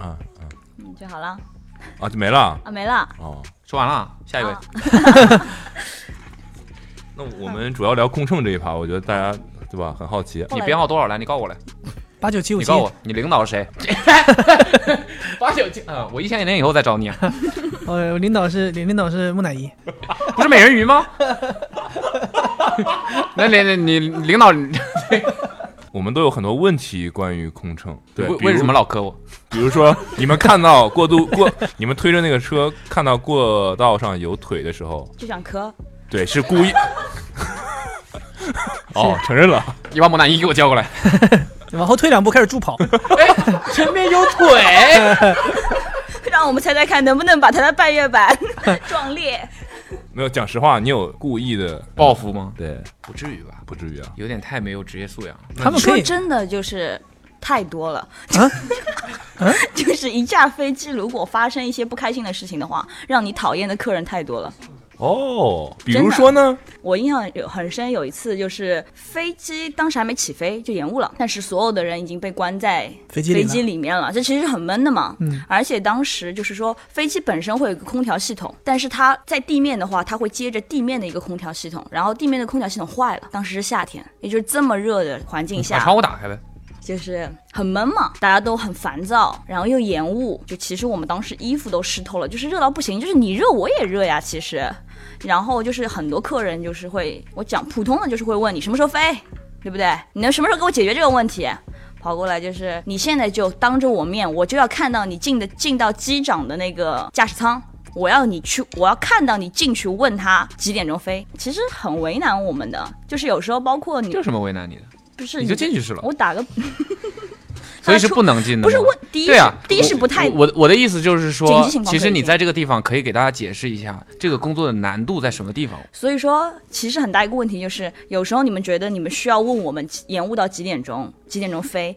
啊啊嗯，就好了啊，就没了啊，没了。哦。说完了，下一位。啊 那我们主要聊空乘这一趴，我觉得大家对吧很好奇。你编号多少来？你告诉我来。八九七五七你告，诉我，你领导是谁？八九七，啊，我一千年以后再找你啊，呃，领导是领领导是木乃伊，不是美人鱼吗？那你你你领导我们都有很多问题关于空乘，对，为为什么？老磕我？比如说 你们看到过渡过，你们推着那个车看到过道上有腿的时候，就想磕，对，是故意。哦，承认了。你把木乃伊给我叫过来。往后退两步开始助跑。前面有腿。让我们猜猜看能不能把他的半月板撞裂。没有讲实话，你有故意的报复吗？对，不至于吧？不至于啊。有点太没有职业素养。他们说真的，就是太多了。啊 就是一架飞机，如果发生一些不开心的事情的话，让你讨厌的客人太多了。哦，比如说呢？我印象有很深，有一次就是飞机当时还没起飞就延误了，但是所有的人已经被关在飞机里了飞机里面了，这其实很闷的嘛。嗯，而且当时就是说，飞机本身会有一个空调系统，但是它在地面的话，它会接着地面的一个空调系统，然后地面的空调系统坏了，当时是夏天，也就是这么热的环境把下，窗户打开呗。就是很闷嘛，大家都很烦躁，然后又延误，就其实我们当时衣服都湿透了，就是热到不行，就是你热我也热呀，其实，然后就是很多客人就是会，我讲普通的就是会问你什么时候飞，对不对？你能什么时候给我解决这个问题？跑过来就是你现在就当着我面，我就要看到你进的进到机长的那个驾驶舱。我要你去，我要看到你进去问他几点钟飞，其实很为难我们的，就是有时候包括你这有什么为难你的？不是你就进去是了，我打个所以是不能进的。不是问第一对啊，第一是不太我我我的意思就是说其实你在这个地方可以给大家解释一下这个工作的难度在什么地方。所以说，其实很大一个问题就是，有时候你们觉得你们需要问我们延误到几点钟，几点钟飞，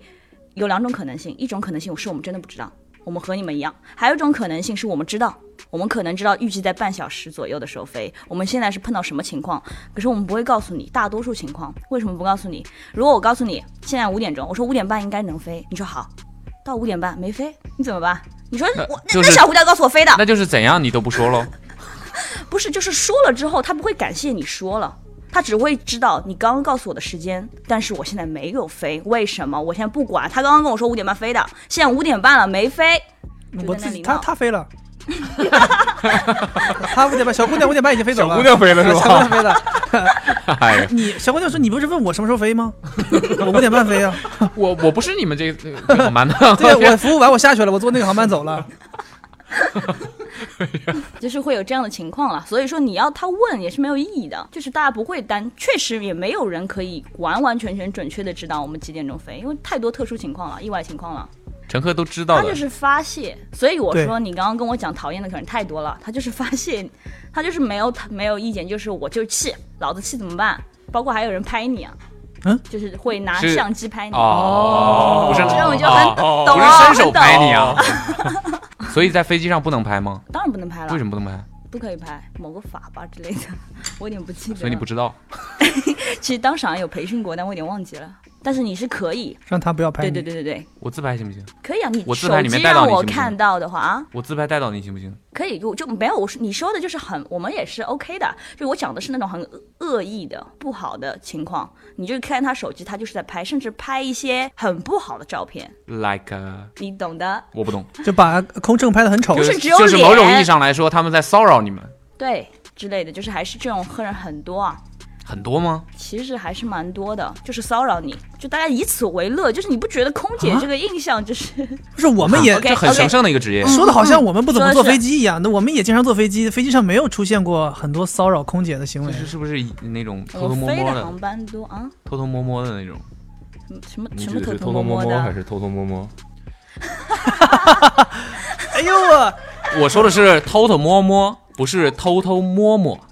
有两种可能性，一种可能性是我们真的不知道，我们和你们一样；还有一种可能性是我们知道，我们可能知道预计在半小时左右的时候飞，我们现在是碰到什么情况，可是我们不会告诉你大多数情况。为什么不告诉你？如果我告诉你现在五点钟，我说五点半应该能飞，你说好，到五点半没飞，你怎么办？你说我那就是那小胡椒告诉我飞的，那就是怎样你都不说喽。不是，就是说了之后，他不会感谢你说了，他只会知道你刚刚告诉我的时间，但是我现在没有飞，为什么？我现在不管。他刚刚跟我说五点半飞的，现在五点半了没飞，就我自己他他飞了，他五点半，小姑娘五点半已经飞走了，小姑娘飞了是吧小姑娘飞了。哎呀，你小姑娘说你不是问我什么时候飞吗？我五点半飞啊。我我不是你们这这个航班的，对，我 服务完我下去了，我坐那个航班走了。就是会有这样的情况了。所以说你要他问也是没有意义的，就是大家不会单，确实也没有人可以完完全全准确的知道我们几点钟飞，因为太多特殊情况了，意外情况了。乘客都知道他就。是发泄，所以我说你刚刚跟我讲讨厌的可能太多了，他就是发泄，他就是没有没有意见，就是我就气，老子气怎么办？包括还有人拍你啊，嗯，就是会拿相机拍你，哦，不是这种就很哦懂哦不是伸手拍你啊。所以在飞机上不能拍吗？当然不能拍了，为什么不能拍？不可以拍？某个法吧之类的，我有点不记得。所以你不知道。其实当时好像有培训过，但我有点忘记了。但是你是可以，让他不要拍对你。对对对对，我自拍行不行？可以啊。你我自手机拍里面带到让我你行不行看到的话啊，我自拍带到你行不行？可以，我就没有。我说你说的就是很，我们也是 OK 的。就我讲的是那种很恶恶意的、不好的情况，你就看他手机，他就是在拍，甚至拍一些很不好的照片，like，、uh, 你懂的。我不懂，就把空乘拍的很丑不。就是只有就是某种意义上来说，他们在骚扰你们，对之类的，就是还是这种客人很多啊。很多吗？其实还是蛮多的，就是骚扰你，就大家以此为乐，就是你不觉得空姐啊这个印象就是、不是，我们也 这很神圣的一个职业。说的好像我们不怎么坐飞机一样。那我们也经常坐飞机，飞机上没有出现过很多骚扰空姐的行为这。是是不是那种偷偷摸摸的、飞的航班多啊，偷偷摸摸的那种？什么你什么偷偷偷摸的，摸还是偷偷摸摸？哎呦我，我说的是偷偷摸摸，不是偷偷摸摸。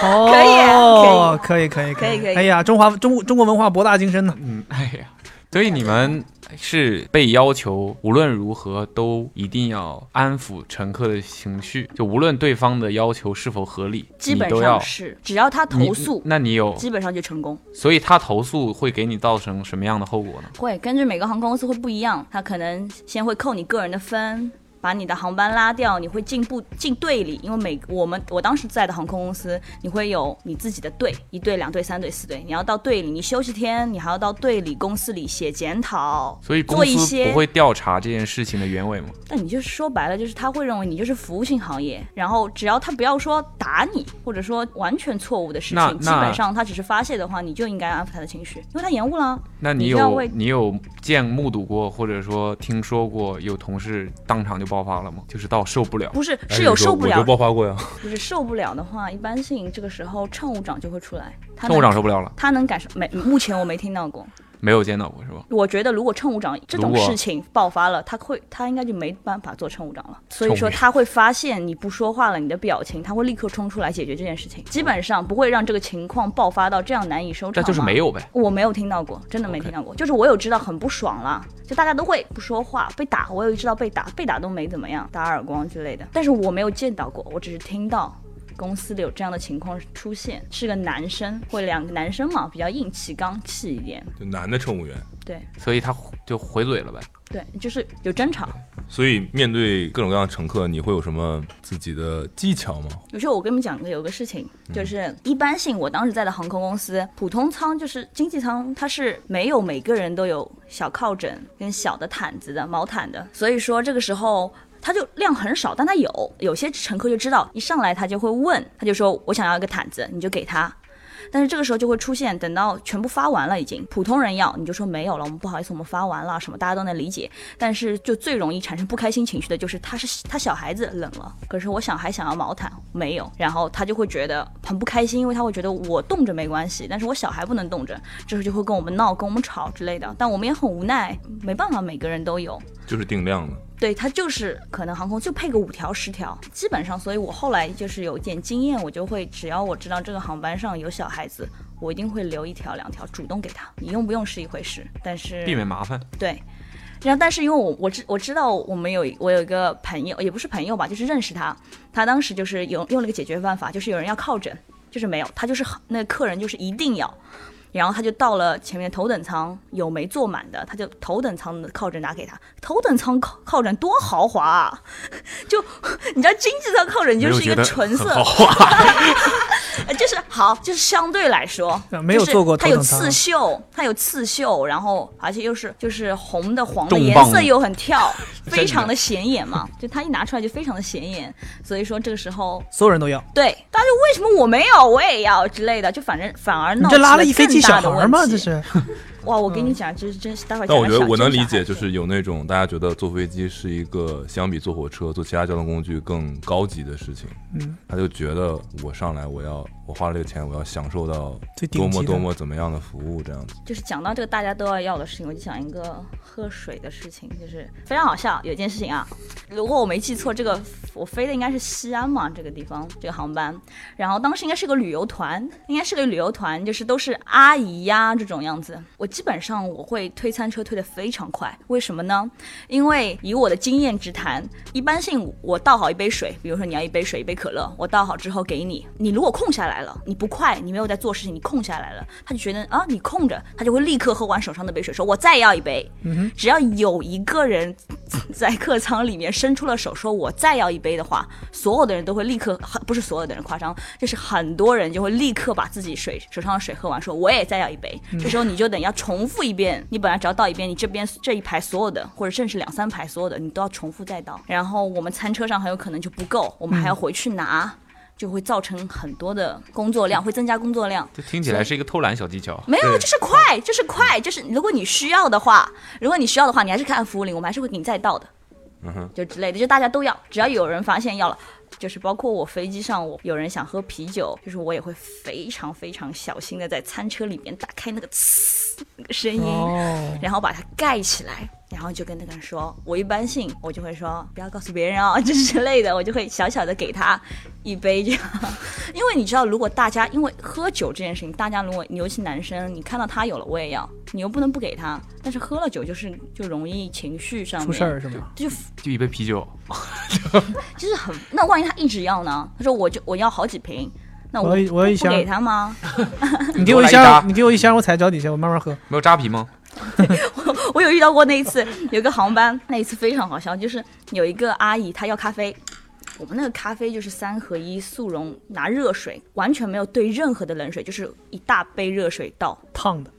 哦，可以可以可以可以可以哎呀，中华中中国文化博大精深呢。嗯，哎呀，所以你们是被要求无论如何都一定要安抚乘客的情绪，就无论对方的要求是否合理，基本上是只要他投诉，那你有，基本上就成功。所以他投诉会给你造成什么样的后果呢？会根据每个航空公司会不一样，他可能先会扣你个人的分。把你的航班拉掉，你会进步进队里，因为每我们我当时在的航空公司，你会有你自己的队，一队、两队、三队、四队，你要到队里，你休息天，你还要到队里公司里写检讨，所以公司做一些不会调查这件事情的原委吗？那你就是说白了，就是他会认为你就是服务性行业，然后只要他不要说打你，或者说完全错误的事情，基本上他只是发泄的话，你就应该安抚他的情绪，因为他延误了。那你有你有见目睹过，或者说听说过有同事当场就爆发了吗？就是到受不了。不是哎是有受不了我就，爆发过呀。不是受不了的话，一般性这个时候乘务长就会出来，他乘务长能受不了了，他能感受没？目前我没听到过。没有见到过是吧？我觉得如果乘务长这种事情爆发了，他会他应该就没办法做乘务长了。所以说他会发现你不说话了，你的表情，他会立刻冲出来解决这件事情，基本上不会让这个情况爆发到这样难以收场。那。就是没有呗。我没有听到过，真的没听到过。就是我有知道很不爽了，就大家都会不说话，被打，我有知道被打，被打都没怎么样，打耳光之类的。但是我没有见到过，我只是听到公司里有这样的情况出现，是个男生，或两个男生嘛，比较硬气、刚气一点。就男的乘务员，对所以他就回嘴了呗。对，就是有争吵。所以面对各种各样的乘客，你会有什么自己的技巧吗？有时候我跟你们讲个有个事情，就是一般性，我当时在的航空公司，普通舱就是经济舱，它是没有每个人都有小靠枕跟小的毯子的毛毯的，所以说这个时候。它就量很少，但它有。有些乘客就知道，一上来他就会问，他就说：“我想要一个毯子，你就给他。”但是这个时候就会出现，等到全部发完了，已经普通人要，你就说没有了，我们不好意思，我们发完了，什么大家都能理解。但是就最容易产生不开心情绪的就是他是他小孩子冷了，可是我小孩想要毛毯没有，然后他就会觉得很不开心，因为他会觉得我冻着没关系，但是我小孩不能冻着，这时候就会跟我们闹，跟我们吵之类的。但我们也很无奈，没办法，每个人都有。就是定量的。对，它就是可能航空就配个五条十条，基本上，所以我后来就是有一点经验，我就会只要我知道这个航班上有小孩子，我一定会留一条两条，主动给他。你用不用是一回事，但是避免麻烦。对。然后，但是因为我我知我知道我们有我有一个朋友，也不是朋友吧，就是认识他，他当时就是有用了一个解决办法，就是有人要靠枕，就是没有，他就是那个客人就是一定要。然后他就到了前面头等舱，有没坐满的，他就头等舱的靠枕拿给他。头等舱靠靠枕多豪华啊！就 你知道经济舱靠枕就是一个纯色，呃就是好，就是相对来说啊，没有就是坐过它有刺绣，它有刺绣，然后而且又是就是红的黄的颜色又很跳，非常的显眼嘛，就它一拿出来就非常的显眼，所以说这个时候所有人都要。对大家就为什么我没有我也要之类的，就反正反而你闹这拉了一飞机小孩吗？这这是哇，我跟你讲，这是真是待会儿但我觉得我能理解，就是有那种大家觉得坐飞机是一个相比坐火车、坐其他交通工具更高级的事情，嗯，他就觉得我上来我要我花了这个钱，我要享受到多么多么怎么样的服务这样子。就是讲到这个大家都要要的事情，我就讲一个喝水的事情，就是非常好笑。有一件事情啊，如果我没记错，这个我飞的应该是西安嘛，这个地方这个航班，然后当时应该是个旅游团，应该是个旅游团，就是都是阿姨呀这种样子。我基本上我会推餐车推得非常快，为什么呢？因为以我的经验之谈，一般性我倒好一杯水，比如说你要一杯水一杯可乐，我倒好之后给你，你如果空下来了，你不快，你没有在做事情，你空下来了，他就觉得啊你空着，他就会立刻喝完手上那杯水，说我再要一杯。只要有一个人在客舱里面伸出了手，说我再要一杯的话，所有的人都会立刻，不是所有的人夸张，就是很多人就会立刻把自己水手上的水喝完，说我也再要一杯。这时候你就等要重复一遍，你本来只要倒一遍，你这边这一排所有的，或者甚至两三排所有的，你都要重复再倒。然后我们餐车上很有可能就不够，我们还要回去拿。就会造成很多的工作量，会增加工作量。这听起来是一个偷懒小技巧。没有，就是快，就是快，就是如果你需要的话，如果你需要的话，你还是看服务铃，我们还是会给你再倒的，嗯哼，就之类的，就大家都要，只要有人发现要了，就是包括我飞机上，我有人想喝啤酒，就是我也会非常非常小心的在餐车里面打开那个呲那个声音，哦，然后把它盖起来，然后就跟那个人说，我一般性我就会说不要告诉别人哦，这之类的，我就会小小的给他一杯这样，因为你知道，如果大家因为喝酒这件事情，大家如果尤其男生，你看到他有了我也要，你又不能不给他，但是喝了酒就是就容易情绪上面出事儿是吗？就就一杯啤酒，就是很，那万一他一直要呢？他说我就我要好几瓶，那我我要一我要 一箱给他吗？你给我一箱，你给我一箱，我踩脚底下，我慢慢喝。没有扎啤吗？我我有遇到过那一次，有个航班，那一次非常好笑，就是有一个阿姨她要咖啡，我们那个咖啡就是三合一速溶，拿热水，完全没有兑任何的冷水，就是一大杯热水倒，烫的，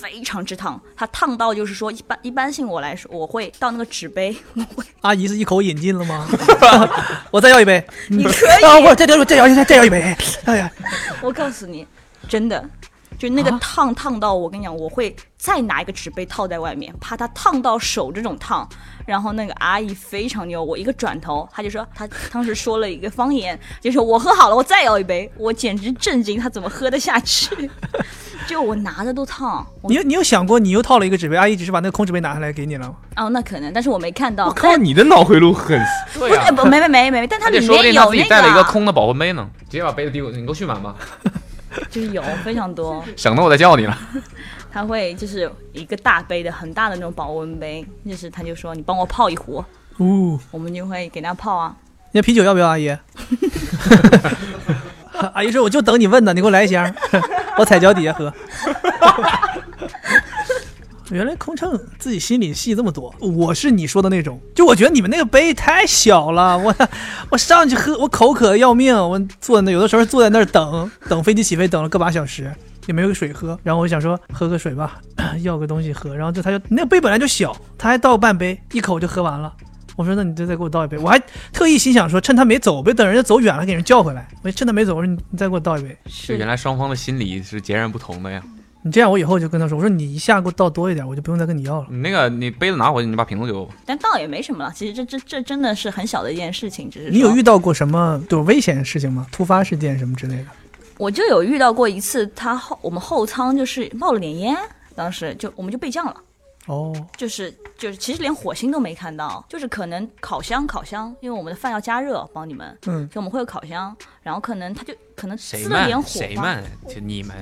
非常之烫，它烫到就是说一般一般性我来说，我会倒那个纸杯，我 会阿姨是一口饮尽了吗？我再要一杯。你可啊，以，我再要再要再再要一杯。哎呀，我告诉你，真的。就那个烫烫到，我跟你讲，我会再拿一个纸杯套在外面，怕它烫到手这种烫。然后那个阿姨非常牛，我一个转头，她就说，她 当时说了一个方言，就说我喝好了，我再要一杯。我简直震惊，她怎么喝得下去？就我拿着都烫。你有你有想过，你又套了一个纸杯，阿姨只是把那个空纸杯拿下来给你了吗？哦，那可能，但是我没看到。我靠，你的脑回路很对不是，不没没没没，但他自己面有那带了一个个，空的保温杯呢，直接把杯子递过去，你给我续满吧，就是有非常多。省得我再叫你了。他会就是一个大杯的很大的那种保温杯，就是他就说你帮我泡一壶，哦，我们就会给他泡啊。那啤酒要不要，阿姨？阿姨说我就等你问呢，你给我来一箱，我踩脚底下喝。原来空乘自己心里戏这么多，我是你说的那种，就我觉得你们那个杯太小了，我我上去喝，我口渴的要命，我坐那有的时候坐在那儿等等飞机起飞，等了个把小时，也没有水喝，然后我想说喝个水吧，要个东西喝，然后就他就那个杯本来就小，他还倒半杯，一口就喝完了。我说那你就再给我倒一杯，我还特意心想说趁他没走，别等人家走远了给人叫回来。我趁他没走，我说你你再给我倒一杯。就原来双方的心理是截然不同的呀。你这样我以后就跟他说，我说你一下给我倒多一点，我就不用再跟你要了。你那个你杯子拿回去，你把瓶子给我。但倒也没什么了，其实这这这真的是很小的一件事情，只是你有遇到过什么就是危险的事情吗？突发事件什么之类的？我就有遇到过一次，他后我们后舱就是冒了点烟，当时就我们就备降了。哦，就是就是，其实连火星都没看到，就是可能烤箱烤箱，因为我们的饭要加热，帮你们，嗯，所以我们会有烤箱，然后可能他就可能谁滋了点闷？火吧。谁闷？就你们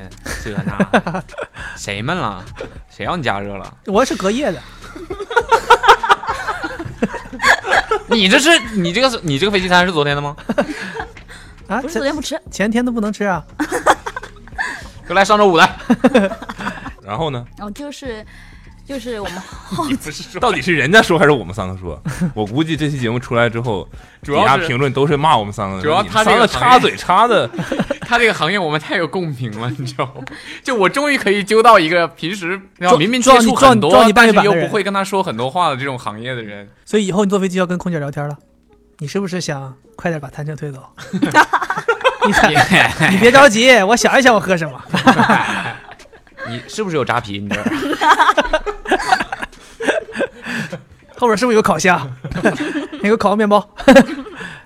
这那，谁闷了？谁让你加热了？我是隔夜的，你这是你这个是你这个飞机餐是昨天的吗？啊，不是昨天不吃，前天都不能吃啊。就来上周五的。然后呢？然后就是就是我们 后不是说到底是人家说还是我们三个说？我估计这期节目出来之后，底下主要是评论都是骂我们三个的。主要他三个他这个插嘴插的，他这个行业我们太有共鸣了，你知道吗？就我终于可以揪到一个平时明明接触很多撞你撞你，半但是又月板的人不会跟他说很多话的这种行业的人。所以以后你坐飞机要跟空姐聊天了，你是不是想快点把摊车推走？你别着急，我想一想我喝什么。你是不是有扎啤？你这儿 后边是不是有烤箱？那个烤个面包。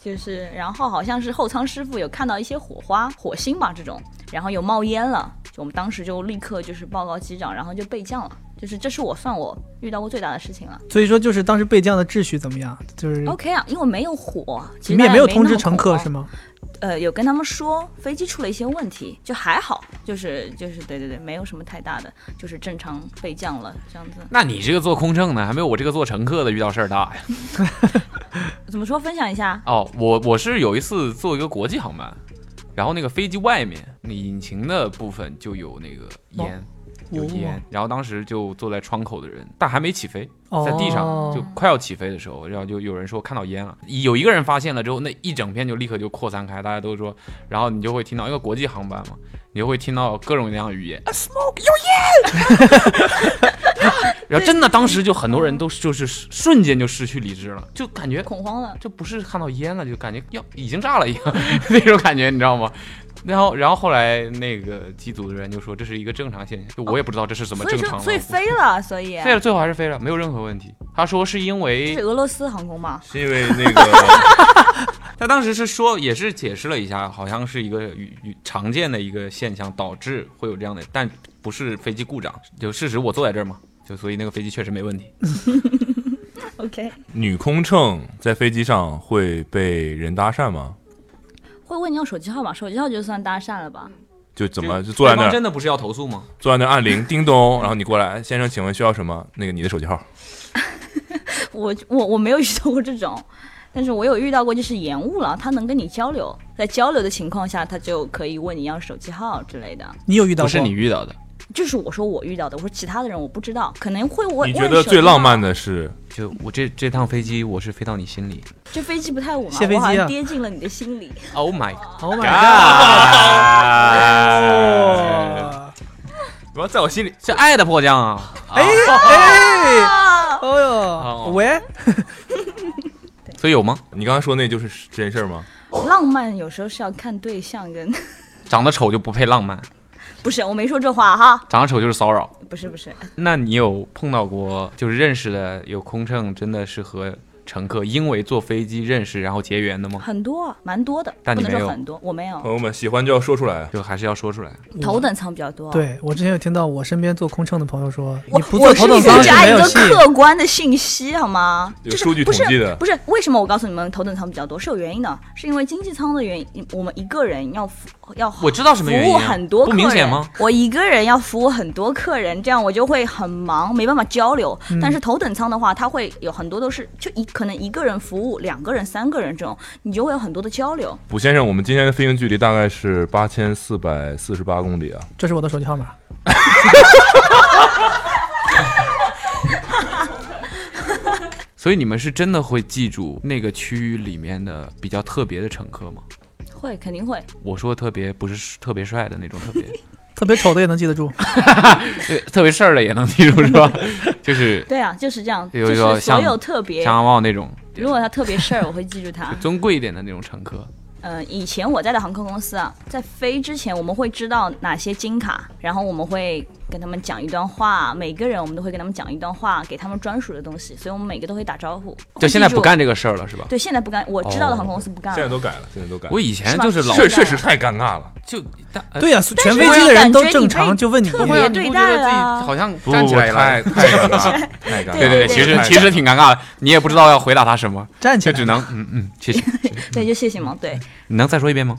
就是，然后好像是后舱师傅有看到一些火花、火星吧这种，然后有冒烟了，就我们当时就立刻就是报告机长，然后就备降了。就是这是我算我遇到过最大的事情了。所以说，就是当时备降的秩序怎么样？就是 OK 啊，因为没有火，其实你们也没有通知乘客是吗？呃，有跟他们说飞机出了一些问题，就还好，就是就是对对对，没有什么太大的，就是正常备降了这样子。那你这个做空乘的，还没有我这个做乘客的遇到事儿大呀。怎么说？分享一下。哦，我我是有一次坐一个国际航班，然后那个飞机外面那引擎的部分就有那个烟，有烟，然后当时就坐在窗口的人，但还没起飞，在地上哦。就快要起飞的时候，然后就有人说看到烟了，有一个人发现了之后，那一整片就立刻就扩散开，大家都说，然后你就会听到，因为国际航班嘛，你就会听到各种各样的语言，有烟，然后真的当时就很多人都就是瞬间就失去理智了，就感觉恐慌了，就不是看到烟了，就感觉要已经炸了一样 那种感觉，你知道吗？然后，然后后来那个机组的人就说这是一个正常现象，就我也不知道这是怎么正常了。说所以飞了，所以飞了，最后还是飞了，没有任何问题。他说是因为是俄罗斯航空吗？是因为那个 他当时是说也是解释了一下，好像是一个与与常见的一个现象导致会有这样的，但不是飞机故障。就事实我坐在这儿嘛，就所以那个飞机确实没问题。OK，女空乘在飞机上会被人搭讪吗？会问你要手机号码，手机号就算搭讪了吧？就怎么就坐在那儿，真的不是要投诉吗？坐在那儿按铃，叮咚，然后你过来，先生，请问需要什么？那个你的手机号。我我我没有遇到过这种，但是我有遇到过，就是延误了，他能跟你交流，在交流的情况下，他就可以问你要手机号之类的。你有遇到过？不是你遇到的，就是我说我遇到的，我说其他的人我不知道，可能会我。你觉得最浪漫？的是就我这这趟飞机我是飞到你心里。这飞机不太稳我好像跌进了你的心里。Oh my Oh my god！god！我要在我心里，是爱的迫降啊！哎 哎，哦呦，喂，所以有吗？你刚刚说那就是真事儿吗？浪漫有时候是要看对象跟，长得丑就不配浪漫，不是我没说这话哈，长得丑就是骚扰。不是不是，那你有碰到过就是认识的有空乘真的是和乘客因为坐飞机认识然后结缘的吗？很多蛮多的，不能但你没有说很多，我没有，朋友们喜欢就要说出来。就还是要说出来。头等舱比较多。。对我之前有听到我身边做空乘的朋友说，我你不坐我是附头等舱是加一个。客观的信息好吗？就是有数据不是统计的不是为什么我告诉你们头等舱比较多是有原因的，是因为经济舱的原因，我们一个人要服要我知道什么原因啊服务很多客不人，明显吗？我一个人要服务很多客人，这样我就会很忙，没办法交流。嗯但是头等舱的话，它会有很多都是就一可能一个人服务两个人、三个人这种，你就会有很多的交流。卜先生，我们今天的飞行距离大概是八千四百四十八公里啊。这是我的手机号码。所以你们是真的会记住那个区域里面的比较特别的乘客吗？会肯定会，我说特别不是特别帅的那种特别，特别丑的也能记得住。对，特别事儿的也能记住是吧？就是对啊，就是这样，有就一个像是所有特别，像阿茂那种如果他特别事儿，我会记住他。尊贵一点的那种乘客。呃，以前我在的航空公司啊，在飞之前我们会知道哪些金卡，然后我们会跟他们讲一段话，每个人我们都会跟他们讲一段话，给他们专属的东西，所以我们每个都会打招呼。就现在不干这个事儿了是吧？对，现在不干，我知道的航空公司不干了。现在都改了，现在都改了。我以前就是老确确实太尴尬了。就对呀、但是全飞机的人都正常，就问你特不会对你不觉得自己待啊好像不不站起来了？太太尴尬了，太尴尬。对对，对其实其实挺尴尬的，你也不知道要回答他什么，站起来，就只能嗯嗯，谢谢。对，就谢谢嘛。对，你能再说一遍吗？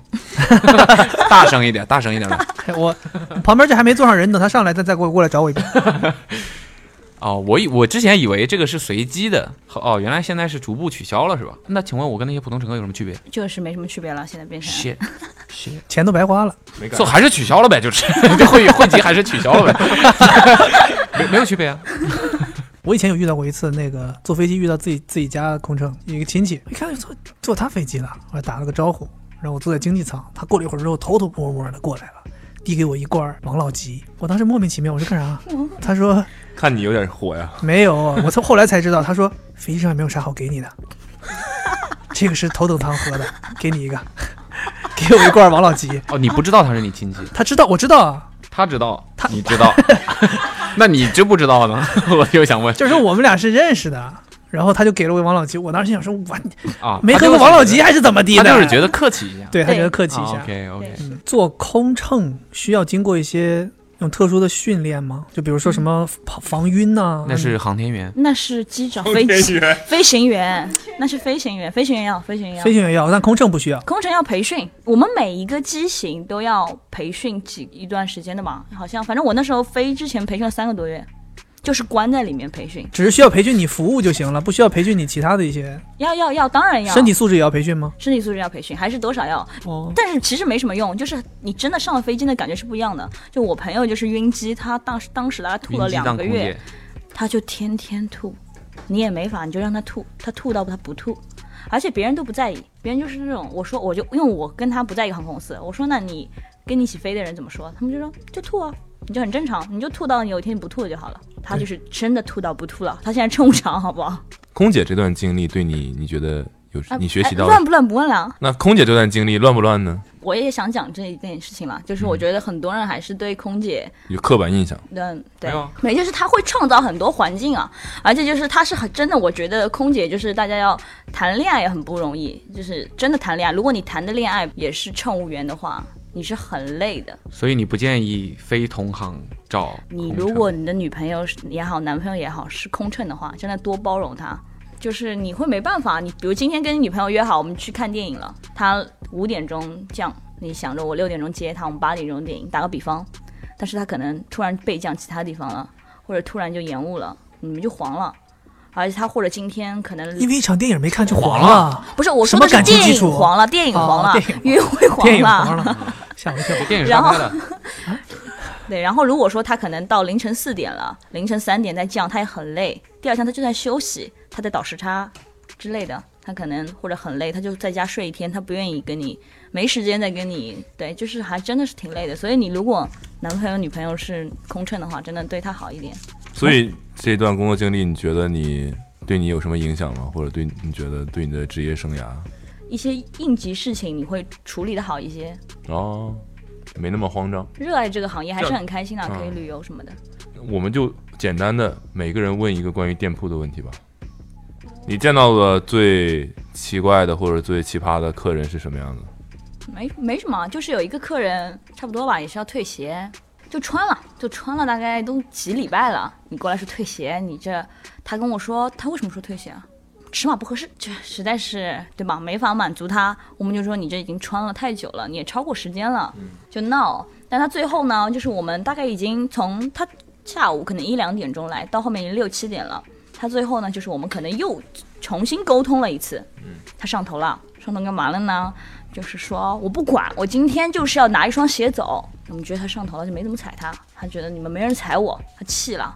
大声一点，大声一点来。我旁边这还没坐上人，等他上来再再过过来找我一遍。哦，我以我之前以为这个是随机的，哦，原来现在是逐步取消了是吧？那请问我跟那些普通乘客有什么区别？就是没什么区别了，现在变成。shit shit，钱都白花了。没改就。还是取消了呗，就是就会会籍还是取消了呗，没没有区别啊。我以前有遇到过一次，那个坐飞机遇到自己自己家空乘，有一个亲戚，一看坐坐他飞机了，我还打了个招呼，然后我坐在经济舱，他过了一会儿之后偷偷摸摸的过来了，递给我一罐王老吉，我当时莫名其妙，我说干啥？他说 看你有点火呀，没有，我从后来才知道，他说飞机上也没有啥好给你的，这个是头等舱喝的，给你一个，给我一罐王老吉。哦，你不知道他是你亲戚，他知道，我知道啊，他知道，他你知道，那你知不知道呢？我就想问就是我们俩是认识的，然后他就给了我一王老吉，我当时心想说，我啊，没喝过王老吉还是怎么地的？他就是觉得客气一下，对他觉得客气一下。OK OK，嗯，做空乘需要经过一些那种特殊的训练吗？就比如说什么防防晕呐、那是航天员，那是机长、飞行员、飞行员，那是飞行员，飞行员要，飞行员要。飞。行员要，但空乘不需要。空乘要培训，我们每一个机型都要培训几一段时间的嘛，好像反正我那时候飞之前培训了三个多月，就是关在里面培训，只是需要培训你服务就行了，不需要培训你其他的一些要要要，当然要。身体素质也要培训吗？身体素质要培训，还是多少要，哦，但是其实没什么用，就是你真的上了飞机的感觉是不一样的。就我朋友就是晕机，他当时当时他吐了两个月他就天天吐，你也没法，你就让他吐，他吐到他不吐，而且别人都不在意，别人就是那种我说我就因为我跟他不在一个航空公司，我说那你跟你一起飞的人怎么说？他们就说就吐啊，你就很正常，你就吐到你有一天你不吐了就好了。他就是真的吐到不吐了，他现在乘务长好不好？空姐这段经历对你，你觉得有啊你学习到哎乱不乱不问了。那空姐这段经历乱不乱呢？我也想讲这一件事情了，就是我觉得很多人还是对空姐有刻板印象，对，对没有啊，没就是他会创造很多环境啊，而且就是他是很真的，我觉得空姐就是大家要谈恋爱也很不容易，就是真的谈恋爱，如果你谈的恋爱也是乘务员的话，你是很累的。所以你不建议非同行找你如果你的女朋友也好，男朋友也好是空乘的话，真的多包容他。就是你会没办法，你比如今天跟你女朋友约好，我们去看电影了，她五点钟降，你想着我六点钟接她，我们八点钟电影，打个比方，但是她可能突然备降其他地方了，或者突然就延误了，你们就黄了。而且他或者今天可能因为一场电影没看就黄黄了，不是我说的是电感情基础影黄了，电影黄了，约会黄电影了，黄了，吓我一跳。电影然后 对，然后如果说他可能到凌晨四点了，凌晨三点再降，他也很累。第二天他就在休息，他在倒时差之类的，他可能或者很累，他就在家睡一天，他不愿意跟你，没时间再跟你，对，就是还真的是挺累的。所以你如果男朋友女朋友是空乘的话，真的对他好一点。所以这段工作经历，你觉得你对你有什么影响吗？或者对你觉得对你的职业生涯一些应急事情你会处理的好一些，哦，没那么慌张？热爱这个行业还是很开心的，嗯可以旅游什么的。我们就简单的每个人问一个关于店铺的问题吧。你见到的最奇怪的或者最奇葩的客人是什么样子？没没什么，就是有一个客人差不多吧，也是要退鞋，就穿了，就穿了大概都几礼拜了。你过来说退鞋，你这他跟我说他为什么说退鞋啊？尺码不合适，这实在是对吧？没法满足他，我们就说你这已经穿了太久了，你也超过时间了，就闹。但他最后呢，就是我们大概已经从他下午可能一两点钟来，到后面已经六七点了。他最后呢，就是我们可能又重新沟通了一次，他上头了，上头干嘛了呢？就是说我不管，我今天就是要拿一双鞋走。我们觉得他上头了，就没怎么踩他，他觉得你们没人踩我，他气了，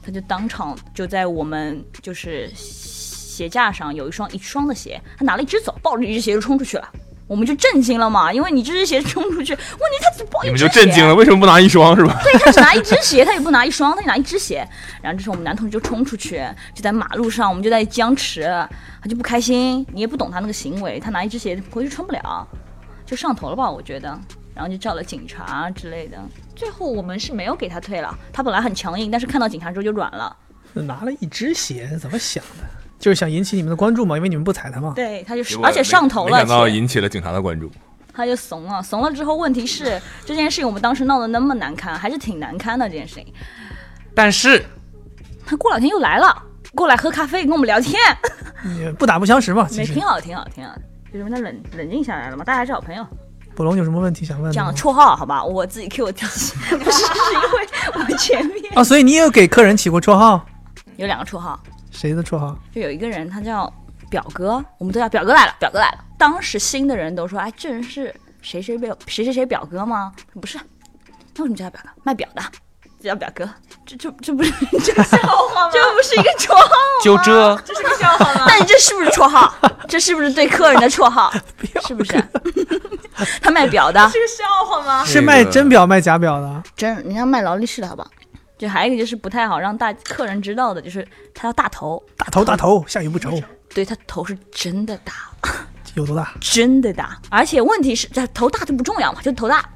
他就当场就在我们就是鞋架上有一双一双的鞋，他拿了一只走，抱着一只鞋就冲出去了。我们就震惊了嘛，因为你这只鞋冲出去，问题他只抱一你只鞋，们就震惊了，为什么不拿一双是吧？对他只拿一只鞋，他也不拿一双，他就拿一只鞋。然后这时候我们男同学就冲出去，就在马路上，我们就在僵持，他就不开心，你也不懂他那个行为，他拿一只鞋回去穿不了，就上头了吧，我觉得。然后就叫了警察之类的，最后我们是没有给他退了，他本来很强硬，但是看到警察之后就软了。拿了一只鞋，怎么想的？就是想引起你们的关注嘛，因为你们不踩他嘛。对，他就是，而且上头了，没想到引起了警察的关注。他就怂了，怂了之后，问题是这件事情我们当时闹得那么难堪，还是挺难堪的这件事情。但是他过两天又来了，过来喝咖啡跟我们聊天，你不打不相识嘛。其实没挺，好，挺好，挺好。就是他冷冷静下来了嘛，大家还是好朋友。布隆有什么问题想问？讲绰号好吧，我自己 Q 我自己，不是是因为我前面啊，所以你也有给客人起过绰号？有两个绰号，谁的绰号？就有一个人他叫表哥，我们都叫表哥来了，表哥来了。当时新的人都说，哎，这人是谁谁表谁谁谁表哥吗？不是，那为什么叫他表哥？卖表的。叫表哥，这这这不是这个笑话吗？这不是一个绰号，就这，这是个笑话吗？那你这是不是绰号？这是不是对客人的绰号？是不是？他卖表的，是个笑话吗？是卖真表卖假表的，真人家卖劳力士的好不好？就还有一个就是不太好让大客人知道的，就是他要大头，大头大头，下雨不愁，对他头是真的大，有多大？真的大，而且问题是，这头大就不重要嘛，就头大。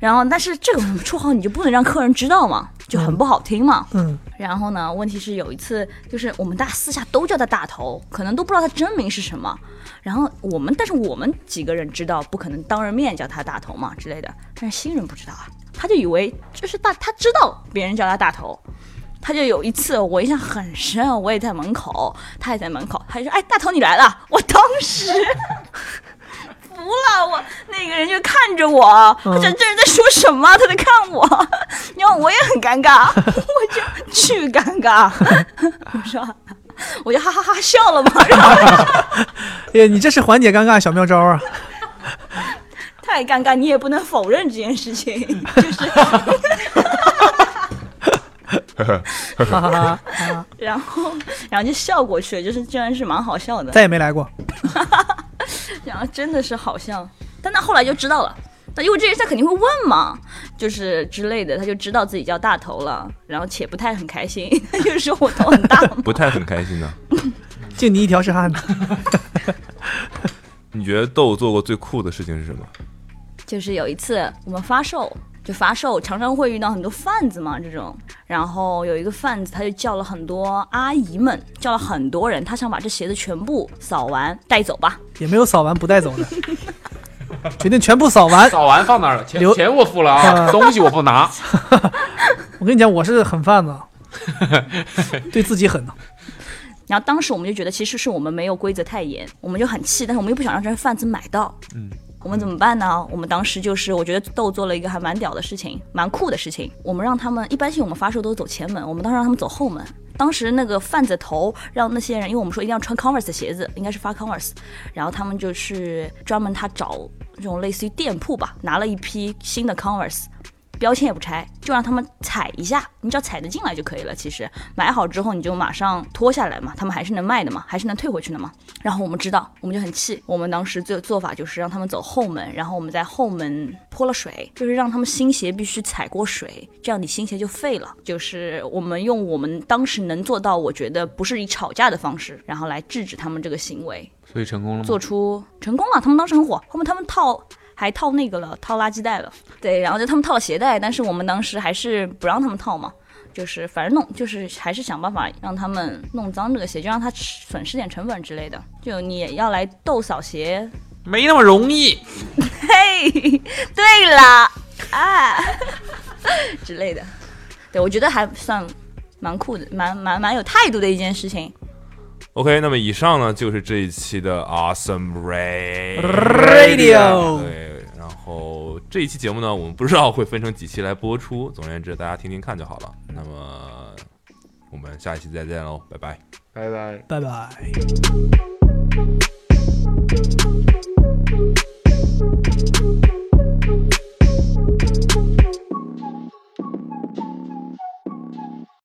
然后，但是这个绰号你就不能让客人知道嘛，就很不好听嘛。嗯，然后呢，问题是有一次，就是我们大家私下都叫他大头，可能都不知道他真名是什么。然后我们，但是我们几个人知道，不可能当着面叫他大头嘛之类的。但是新人不知道啊，他就以为就是大，他知道别人叫他大头。他就有一次，我印象很深，我也在门口，他也在门口，他就说：“哎，大头你来了！”我当时服了，我那个人就看着我，他想：“这人在说什么？”他在看我，然后我也很尴尬，我就巨尴尬，我说，我就哈哈哈笑了嘛，然后哎，你这是缓解尴尬小妙招啊！太尴尬，你也不能否认这件事情，就是。哈哈哈哈，然后，然后就笑过去了，就是居然是蛮好笑的，再也没来过。然后真的是好笑，但他后来就知道了，那因为这些他肯定会问嘛，就是之类的，他就知道自己叫大头了，然后且不太很开心，他 就说我头很大嘛，不太很开心呢。就你一条是汉子，你觉得豆做过最酷的事情是什么？就是有一次我们发售。就发售常常会遇到很多贩子嘛，这种，然后有一个贩子他就叫了很多阿姨们，叫了很多人，他想把这鞋子全部扫完带走吧，也没有扫完不带走的，决定全部扫完。扫完放那儿了，钱钱我付了啊，啊东西我不拿。我跟你讲，我是狠贩子，对自己狠的。然后当时我们就觉得其实是我们没有规则太严，我们就很气，但是我们又不想让这些贩子买到，嗯。我们怎么办呢？我们当时就是，我觉得豆做了一个还蛮屌的事情，蛮酷的事情。我们让他们一般性，我们发售都走前门，我们当时让他们走后门。当时那个贩子头让那些人，因为我们说一定要穿 Converse 的鞋子，应该是发 Converse，然后他们就是专门他找这种类似于店铺吧，拿了一批新的 Converse。标签也不拆，就让他们踩一下，你只要踩得进来就可以了。其实买好之后你就马上脱下来嘛，他们还是能卖的嘛，还是能退回去的嘛。然后我们知道，我们就很气，我们当时做做法就是让他们走后门，然后我们在后门泼了水，就是让他们新鞋必须踩过水，这样你新鞋就废了。就是我们用我们当时能做到，我觉得不是以吵架的方式，然后来制止他们这个行为，所以成功了吗？做出成功了。他们当时很火，后面他们套。还套那个了，套垃圾袋了。对，然后就他们套了鞋带，但是我们当时还是不让他们套嘛，就是反正弄，就是还是想办法让他们弄脏这个鞋，就让他损失点成本之类的。就你要来斗扫鞋，没那么容易。嘿，对了啊 之类的。对，我觉得还算蛮酷的，蛮蛮蛮有态度的一件事情。OK，那么以上呢就是这一期的 Awesome Ray Radio 后这一期节目呢，我们不知道会分成几期来播出。总而言之，大家听听看就好了。那么我们下一期再见喽，拜拜。拜拜。拜拜。